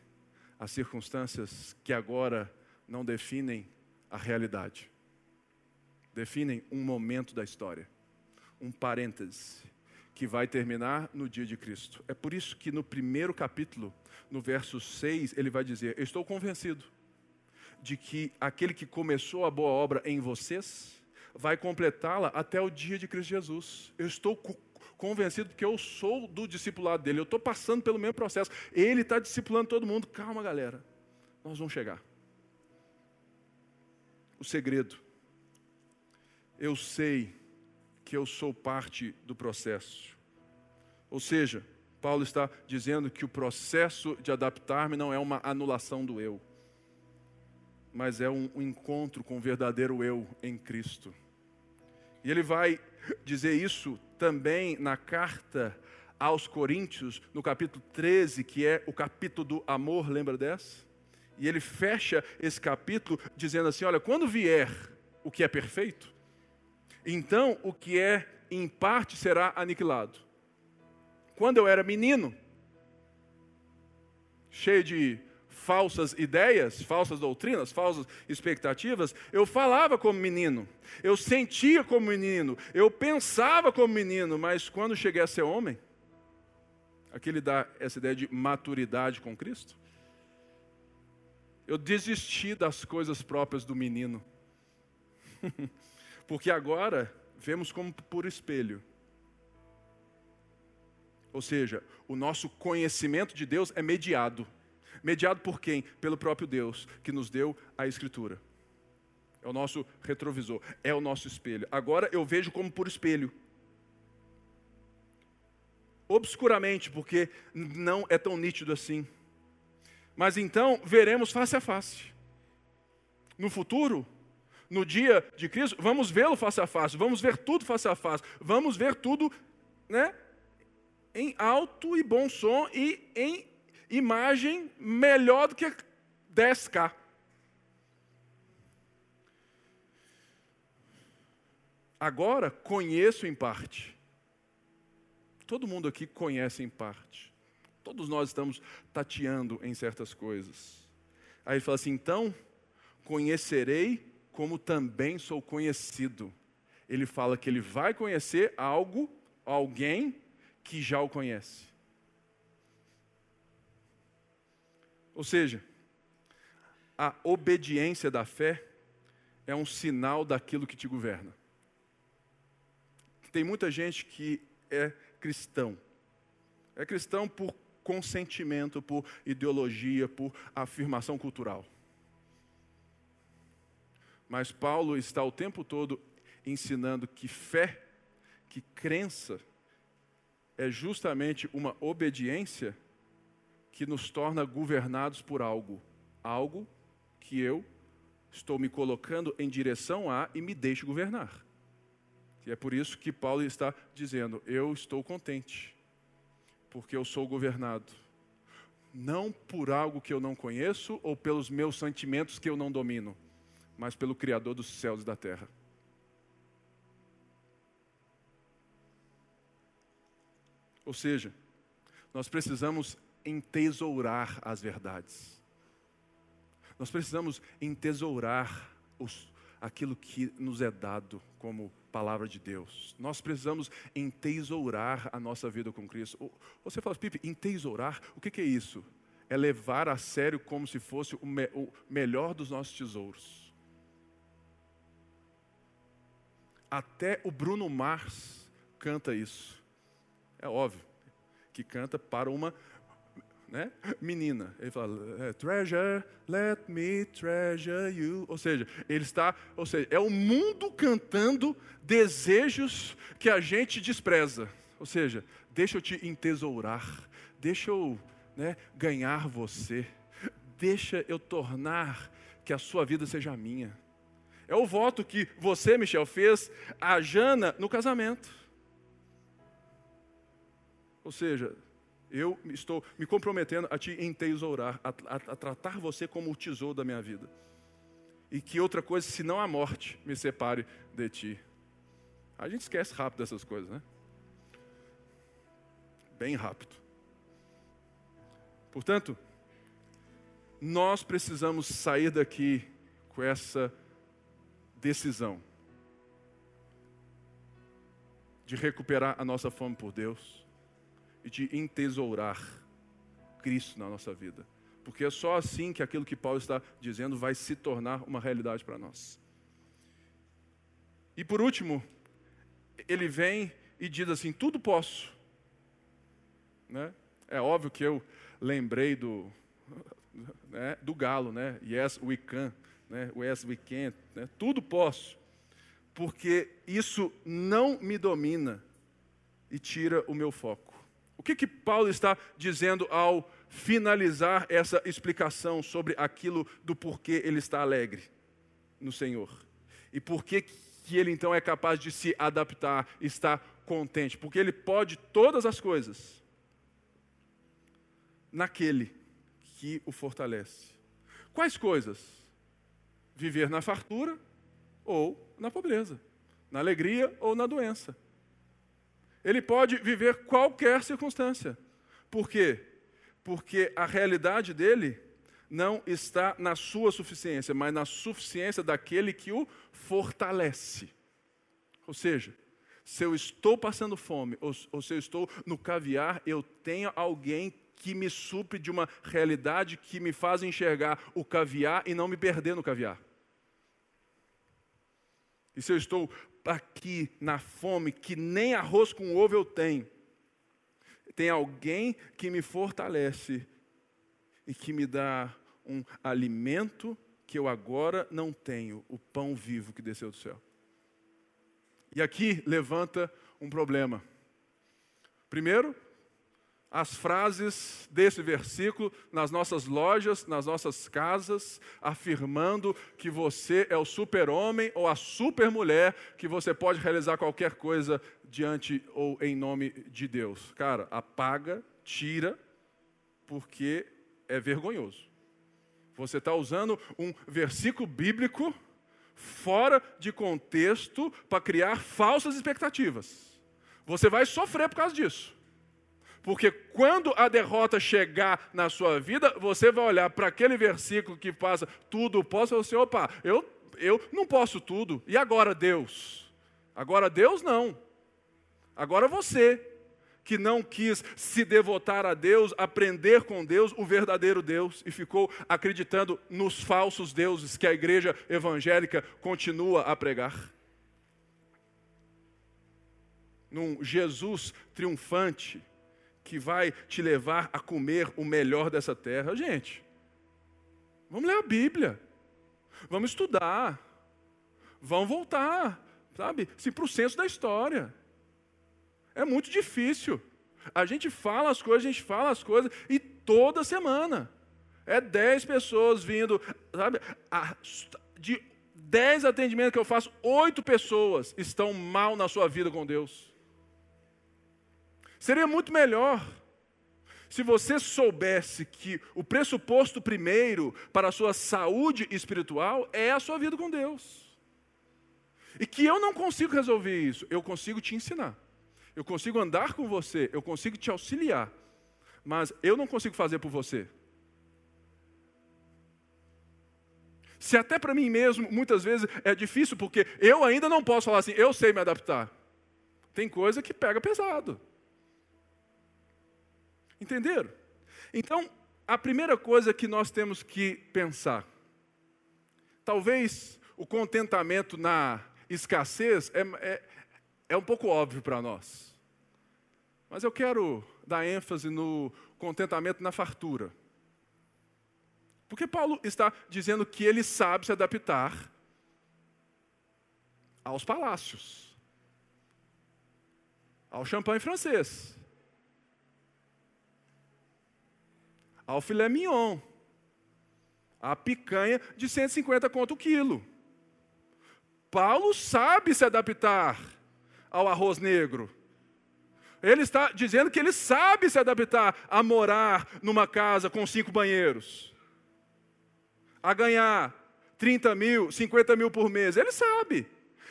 A: às circunstâncias que agora não definem a realidade, definem um momento da história, um parêntese que vai terminar no dia de Cristo. É por isso que no primeiro capítulo, no verso 6, ele vai dizer: Estou convencido de que aquele que começou a boa obra em vocês vai completá-la até o dia de Cristo Jesus. Eu estou convencido porque eu sou do discipulado dele, eu estou passando pelo mesmo processo. Ele está discipulando todo mundo. Calma, galera, nós vamos chegar. O segredo. Eu sei que eu sou parte do processo. Ou seja, Paulo está dizendo que o processo de adaptar-me não é uma anulação do eu, mas é um, encontro com o verdadeiro eu em Cristo. E ele vai dizer isso também na carta aos Coríntios, no capítulo 13, que é o capítulo do amor, lembra dessa? E ele fecha esse capítulo dizendo assim: Olha, quando vier o que é perfeito, então o que é em parte será aniquilado. Quando eu era menino, cheio de falsas ideias, falsas doutrinas, falsas expectativas, eu falava como menino, eu sentia como menino, eu pensava como menino, mas quando cheguei a ser homem, aquele dá essa ideia de maturidade com Cristo, eu desisti das coisas próprias do menino. Porque agora vemos como por espelho. Ou seja, o nosso conhecimento de Deus é mediado. Mediado por quem? Pelo próprio Deus, que nos deu a Escritura. É o nosso retrovisor, é o nosso espelho. Agora eu vejo como por espelho. Obscuramente, porque não é tão nítido assim. Mas então veremos face a face. No futuro, no dia de Cristo, vamos vê-lo face a face, vamos ver tudo face a face, vamos ver tudo né, em alto e bom som e em imagem melhor do que 10K. Agora conheço em parte. Todo mundo aqui conhece em parte. Todos nós estamos tateando em certas coisas. Aí ele fala assim: então conhecerei como também sou conhecido. Ele fala que ele vai conhecer algo, alguém que já o conhece. Ou seja, a obediência da fé é um sinal daquilo que te governa. Tem muita gente que é cristão. É cristão por consentimento, por ideologia, por afirmação cultural. Mas Paulo está o tempo todo ensinando que fé, que crença, é justamente uma obediência que nos torna governados por algo, algo que eu estou me colocando em direção a e me deixo governar. E é por isso que Paulo está dizendo: Eu estou contente, porque eu sou governado. Não por algo que eu não conheço ou pelos meus sentimentos que eu não domino, mas pelo Criador dos céus e da terra. Ou seja, nós precisamos entesourar as verdades. Nós precisamos entesourar os, aquilo que nos é dado como palavra de Deus. Nós precisamos entesourar a nossa vida com Cristo. Você fala, Pipe, entesourar? O que, que é isso? É levar a sério como se fosse o, me, o melhor dos nossos tesouros. Até o Bruno Mars canta isso. É óbvio que canta para uma né? menina. Ele fala, é, treasure, let me treasure you. Ou seja, ele está, ou seja, é o mundo cantando desejos que a gente despreza. Ou seja, deixa eu te entesourar, deixa eu né, ganhar você, deixa eu tornar que a sua vida seja minha. É o voto que você, Michel, fez a Jana no casamento. Ou seja, eu estou me comprometendo a te entesourar, a, a, a tratar você como o tesouro da minha vida. E que outra coisa, senão a morte, me separe de ti. A gente esquece rápido dessas coisas, né? Bem rápido. Portanto, nós precisamos sair daqui com essa decisão de recuperar a nossa fome por Deus e de entesourar Cristo na nossa vida. Porque é só assim que aquilo que Paulo está dizendo vai se tornar uma realidade para nós. E por último, ele vem e diz assim: tudo posso. Né? É óbvio que eu lembrei do, né, do galo, né? Yes, we can né? We can't, né? tudo posso, porque isso não me domina e tira o meu foco. O que, que Paulo está dizendo ao finalizar essa explicação sobre aquilo do porquê ele está alegre no Senhor? E por que, que ele então é capaz de se adaptar, estar contente? Porque ele pode todas as coisas naquele que o fortalece. Quais coisas? Viver na fartura ou na pobreza, na alegria ou na doença. Ele pode viver qualquer circunstância. Por quê? Porque a realidade dele não está na sua suficiência, mas na suficiência daquele que o fortalece. Ou seja, se eu estou passando fome, ou, ou se eu estou no caviar, eu tenho alguém que me supre de uma realidade que me faz enxergar o caviar e não me perder no caviar. E se eu estou aqui na fome, que nem arroz com ovo eu tenho, tem alguém que me fortalece e que me dá um alimento que eu agora não tenho, o pão vivo que desceu do céu. E aqui levanta um problema. Primeiro, as frases desse versículo nas nossas lojas, nas nossas casas, afirmando que você é o super-homem ou a super-mulher, que você pode realizar qualquer coisa diante ou em nome de Deus. Cara, apaga, tira, porque é vergonhoso. Você está usando um versículo bíblico fora de contexto para criar falsas expectativas. Você vai sofrer por causa disso. Porque quando a derrota chegar na sua vida, você vai olhar para aquele versículo que passa tudo posso e você, opa, eu, eu não posso tudo. E agora Deus? Agora Deus não. Agora você que não quis se devotar a Deus, aprender com Deus, o verdadeiro Deus, e ficou acreditando nos falsos deuses que a igreja evangélica continua a pregar. Num Jesus triunfante, que vai te levar a comer o melhor dessa terra. Gente, vamos ler a Bíblia, vamos estudar, vamos voltar, sabe, se para o senso da história. É muito difícil. A gente fala as coisas, a gente fala as coisas, e toda semana é dez pessoas vindo, sabe, de dez atendimentos que eu faço, oito pessoas estão mal na sua vida com Deus. Seria muito melhor se você soubesse que o pressuposto primeiro para a sua saúde espiritual é a sua vida com Deus. E que eu não consigo resolver isso, eu consigo te ensinar. Eu consigo andar com você, eu consigo te auxiliar. Mas eu não consigo fazer por você. Se até para mim mesmo, muitas vezes é difícil, porque eu ainda não posso falar assim, eu sei me adaptar. Tem coisa que pega pesado. Entenderam? Então, a primeira coisa que nós temos que pensar, talvez o contentamento na escassez é, é, é um pouco óbvio para nós. Mas eu quero dar ênfase no contentamento na fartura. Porque Paulo está dizendo que ele sabe se adaptar aos palácios, ao champanhe francês, ao filé mignon, à picanha de 150 conto o quilo. Paulo sabe se adaptar ao arroz negro. Ele está dizendo que ele sabe se adaptar a morar numa casa com cinco banheiros, a ganhar 30 mil, 50 mil por mês. Ele sabe.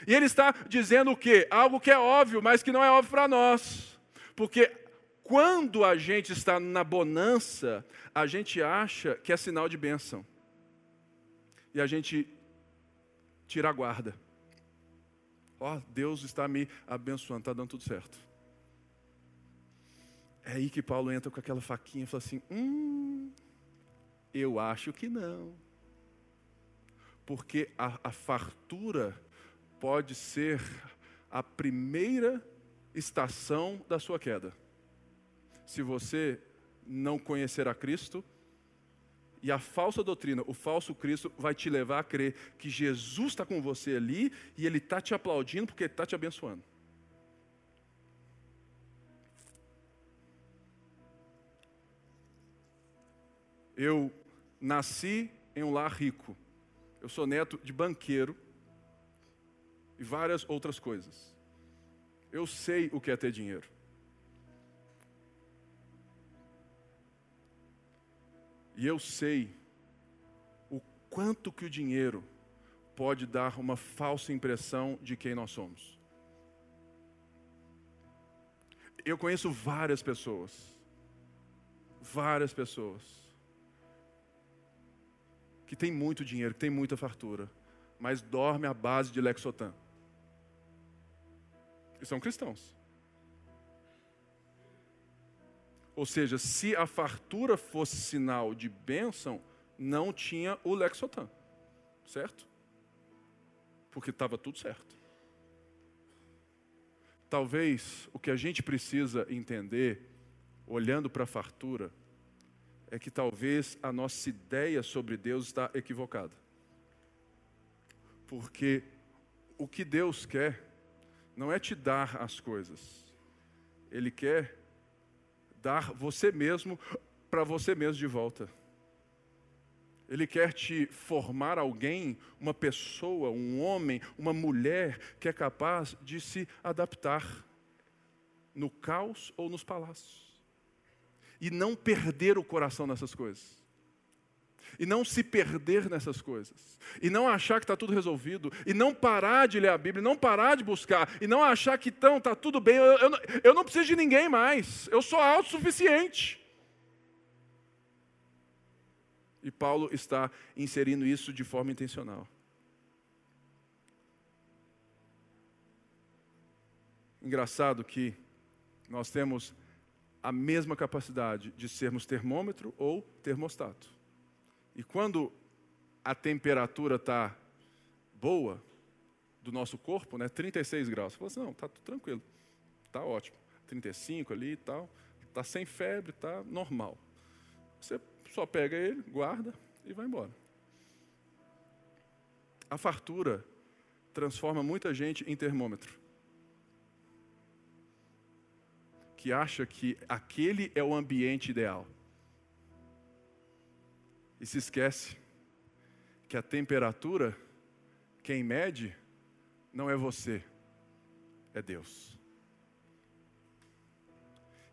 A: E ele está dizendo o quê? Algo que é óbvio, mas que não é óbvio para nós. Porque quando a gente está na bonança, a gente acha que é sinal de bênção. E a gente tira a guarda. Ó, oh, Deus está me abençoando, está dando tudo certo. É aí que Paulo entra com aquela faquinha e fala assim: hum, eu acho que não. Porque a, a fartura pode ser a primeira estação da sua queda. Se você não conhecer a Cristo, e a falsa doutrina, o falso Cristo, vai te levar a crer que Jesus está com você ali e Ele está te aplaudindo porque Ele está te abençoando. Eu nasci em um lar rico. Eu sou neto de banqueiro e várias outras coisas. Eu sei o que é ter dinheiro. E eu sei o quanto que o dinheiro pode dar uma falsa impressão de quem nós somos. Eu conheço várias pessoas, várias pessoas, que têm muito dinheiro, que têm muita fartura, mas dormem à base de Lexotan. E são cristãos. Ou seja, se a fartura fosse sinal de bênção, não tinha o Lexotan. Certo? Porque estava tudo certo. Talvez o que a gente precisa entender, olhando para a fartura, é que talvez a nossa ideia sobre Deus está equivocada. Porque o que Deus quer não é te dar as coisas, Ele quer dar você mesmo para você mesmo de volta. Ele quer te formar alguém, uma pessoa, um homem, uma mulher que é capaz de se adaptar no caos ou nos palácios. E não perder o coração nessas coisas e não se perder nessas coisas, e não achar que está tudo resolvido, e não parar de ler a Bíblia, não parar de buscar, e não achar que então está tudo bem, eu, eu, eu não preciso de ninguém mais, eu sou autossuficiente. E Paulo está inserindo isso de forma intencional. Engraçado que nós temos a mesma capacidade de sermos termômetro ou termostato. E quando a temperatura está boa do nosso corpo, né, 36 graus, você fala assim, não, está tranquilo, está ótimo. 35 ali e tal, está sem febre, está normal. Você só pega ele, guarda e vai embora. A fartura transforma muita gente em termômetro. Que acha que aquele é o ambiente ideal e se esquece que a temperatura, quem mede, não é você, é Deus.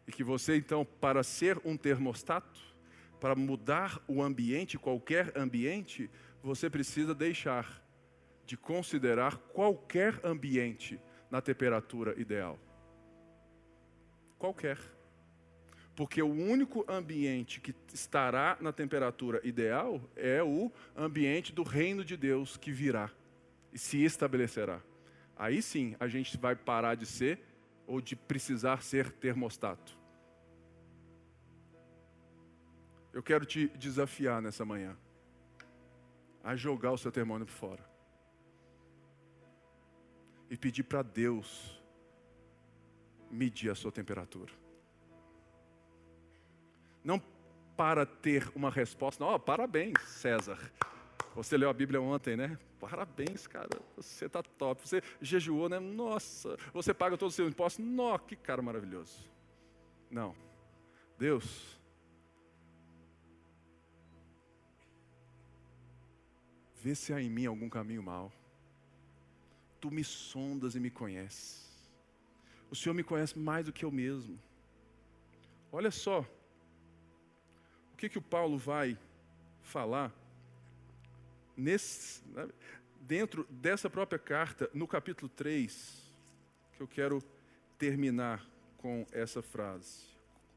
A: E que você, então, para ser um termostato, para mudar o ambiente, qualquer ambiente, você precisa deixar de considerar qualquer ambiente na temperatura ideal. Qualquer. Porque o único ambiente que estará na temperatura ideal é o ambiente do reino de Deus que virá e se estabelecerá. Aí sim a gente vai parar de ser ou de precisar ser termostato. Eu quero te desafiar nessa manhã a jogar o seu termômetro fora e pedir para Deus medir a sua temperatura. Não para ter uma resposta, não, oh, parabéns, César. Você leu a Bíblia ontem, né? Parabéns, cara. Você está top. Você jejuou, né? Nossa. Você paga todos os seus impostos. Nossa, que cara maravilhoso. Não. Deus. Vê se há em mim algum caminho mau. Tu me sondas e me conheces. O Senhor me conhece mais do que eu mesmo. Olha só. Que, que o Paulo vai falar nesse, né, dentro dessa própria carta, no capítulo 3, que eu quero terminar com essa frase,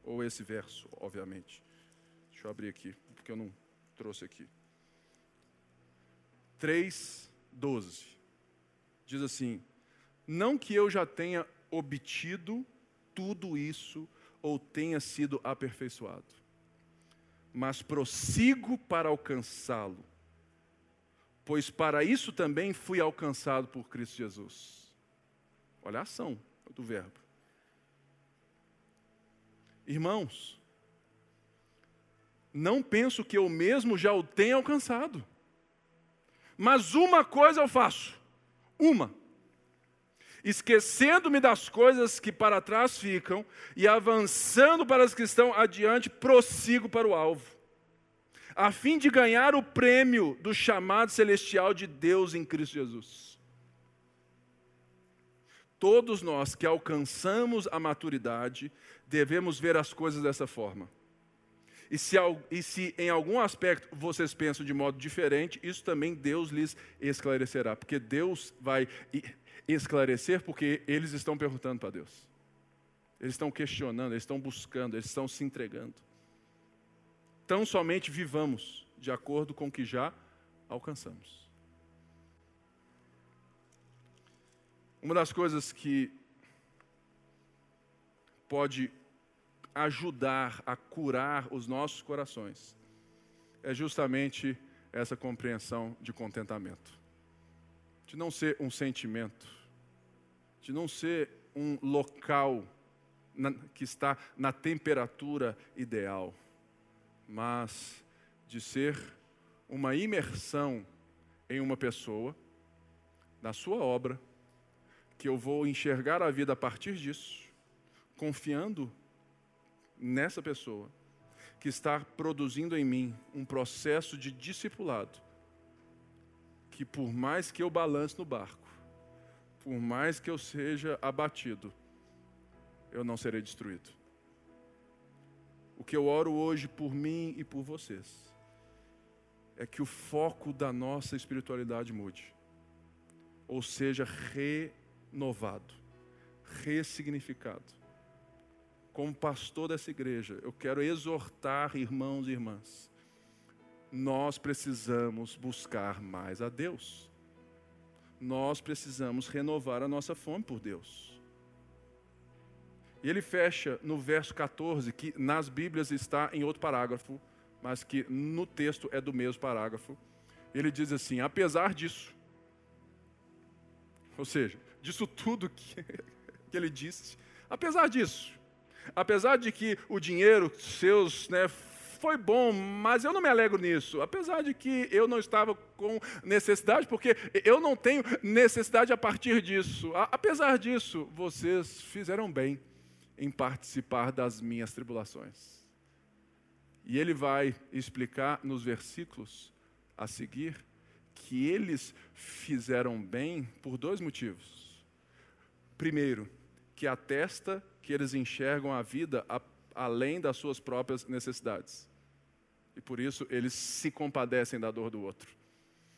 A: ou esse verso, obviamente. Deixa eu abrir aqui, porque eu não trouxe aqui. 3, 12. Diz assim: Não que eu já tenha obtido tudo isso ou tenha sido aperfeiçoado, mas prossigo para alcançá-lo pois para isso também fui alcançado por Cristo Jesus. Olha a ação do verbo. Irmãos, não penso que eu mesmo já o tenha alcançado, mas uma coisa eu faço, uma, esquecendo-me das coisas que para trás ficam e avançando para as que estão adiante, prossigo para o alvo a fim de ganhar o prêmio do chamado celestial de Deus em Cristo Jesus. Todos nós que alcançamos a maturidade devemos ver as coisas dessa forma. E se, e se, em algum aspecto vocês pensam de modo diferente, isso também Deus lhes esclarecerá. Porque Deus vai esclarecer, porque eles estão perguntando para Deus. Eles estão questionando, eles estão buscando, eles estão se entregando tão somente vivamos de acordo com o que já alcançamos. Uma das coisas que pode ajudar a curar os nossos corações é justamente essa compreensão de contentamento. De não ser um sentimento, de não ser um local na, que está na temperatura ideal mas de ser uma imersão em uma pessoa, na sua obra, que eu vou enxergar a vida a partir disso, confiando nessa pessoa, que está produzindo em mim um processo de discipulado, que por mais que eu balance no barco, por mais que eu seja abatido, eu não serei destruído. O que eu oro hoje por mim e por vocês é que o foco da nossa espiritualidade mude, ou seja, renovado, ressignificado. Como pastor dessa igreja, eu quero exortar irmãos e irmãs. Nós precisamos buscar mais a Deus. Nós precisamos renovar a nossa fome por Deus. E ele fecha no verso 14, que nas Bíblias está em outro parágrafo, mas que no texto é do mesmo parágrafo. Ele diz assim: apesar disso, ou seja, disso tudo que, que ele disse, apesar disso, apesar de que o dinheiro seus né, foi bom, mas eu não me alegro nisso. Apesar de que eu não estava com necessidade, porque eu não tenho necessidade a partir disso. Apesar disso, vocês fizeram bem em participar das minhas tribulações. E ele vai explicar nos versículos a seguir que eles fizeram bem por dois motivos. Primeiro, que atesta que eles enxergam a vida a, além das suas próprias necessidades. E por isso eles se compadecem da dor do outro,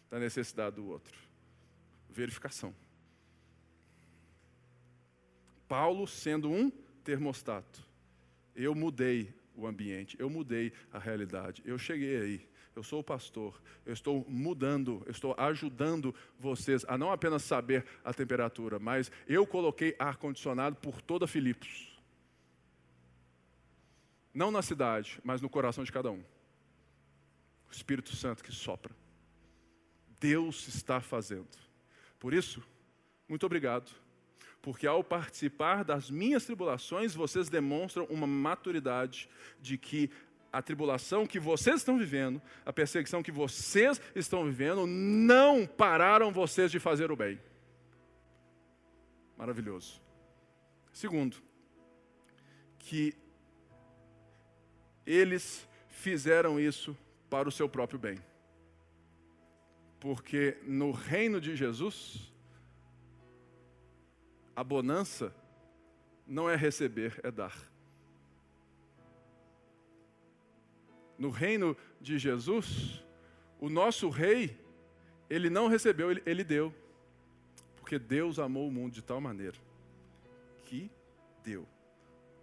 A: da necessidade do outro. Verificação. Paulo, sendo um termostato. Eu mudei o ambiente, eu mudei a realidade. Eu cheguei aí. Eu sou o pastor. Eu estou mudando, eu estou ajudando vocês a não apenas saber a temperatura, mas eu coloquei ar condicionado por toda Filipos. Não na cidade, mas no coração de cada um. Espírito Santo que sopra. Deus está fazendo. Por isso, muito obrigado porque ao participar das minhas tribulações, vocês demonstram uma maturidade de que a tribulação que vocês estão vivendo, a perseguição que vocês estão vivendo, não pararam vocês de fazer o bem. Maravilhoso. Segundo, que eles fizeram isso para o seu próprio bem. Porque no reino de Jesus, a bonança não é receber, é dar. No reino de Jesus, o nosso rei, ele não recebeu, ele, ele deu. Porque Deus amou o mundo de tal maneira que deu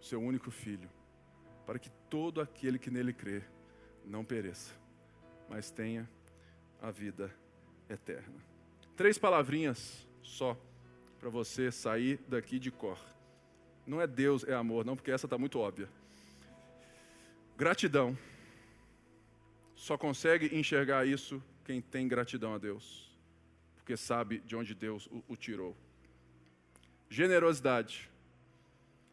A: seu único filho, para que todo aquele que nele crê não pereça, mas tenha a vida eterna. Três palavrinhas só para você sair daqui de cor. Não é Deus, é amor, não, porque essa está muito óbvia. Gratidão. Só consegue enxergar isso quem tem gratidão a Deus, porque sabe de onde Deus o, o tirou. Generosidade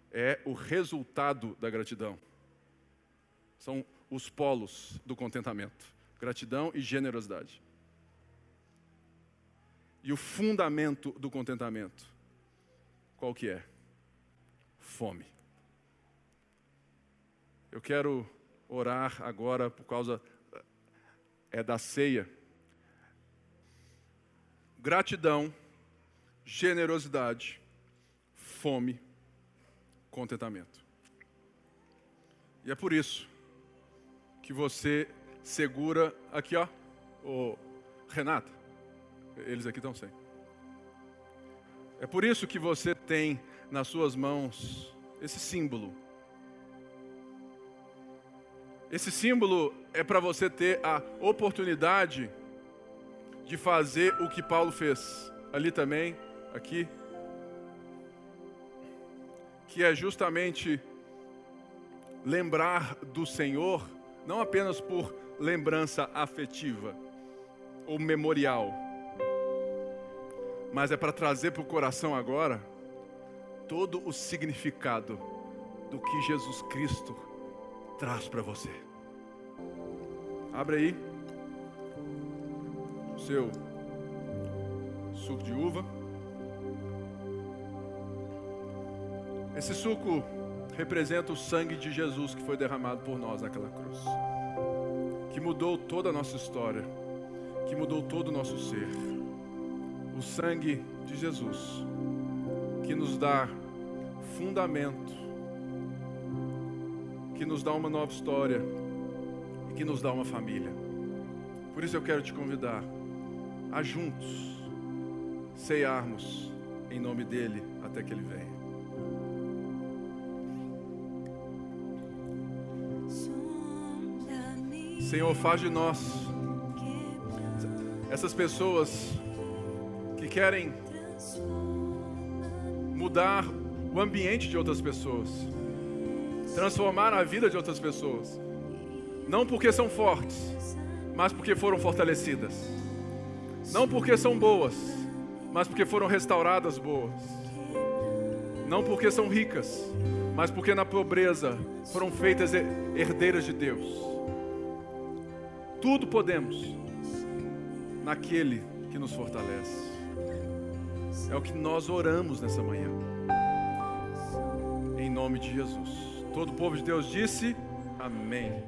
A: é o resultado da gratidão. São os polos do contentamento: gratidão e generosidade. E o fundamento do contentamento, qual que é? Fome. Eu quero orar agora por causa é da ceia. Gratidão, generosidade, fome, contentamento. E é por isso que você segura aqui, ó, o Renata. Eles aqui estão sem. É por isso que você tem nas suas mãos esse símbolo. Esse símbolo é para você ter a oportunidade de fazer o que Paulo fez. Ali também, aqui. Que é justamente lembrar do Senhor não apenas por lembrança afetiva ou memorial, mas é para trazer para o coração agora todo o significado do que Jesus Cristo traz para você. Abre aí o seu suco de uva. Esse suco representa o sangue de Jesus que foi derramado por nós naquela cruz, que mudou toda a nossa história, que mudou todo o nosso ser. O sangue de Jesus, que nos dá fundamento, que nos dá uma nova história e que nos dá uma família. Por isso eu quero te convidar a juntos ceiarmos em nome dele até que ele venha. Senhor, faz de nós essas pessoas que querem mudar o ambiente de outras pessoas, transformar a vida de outras pessoas, não porque são fortes, mas porque foram fortalecidas, não porque são boas, mas porque foram restauradas boas, não porque são ricas, mas porque na pobreza foram feitas herdeiras de Deus. Tudo podemos naquele que nos fortalece. É o que nós oramos nessa manhã. Em nome de Jesus. Todo o povo de Deus disse: Amém.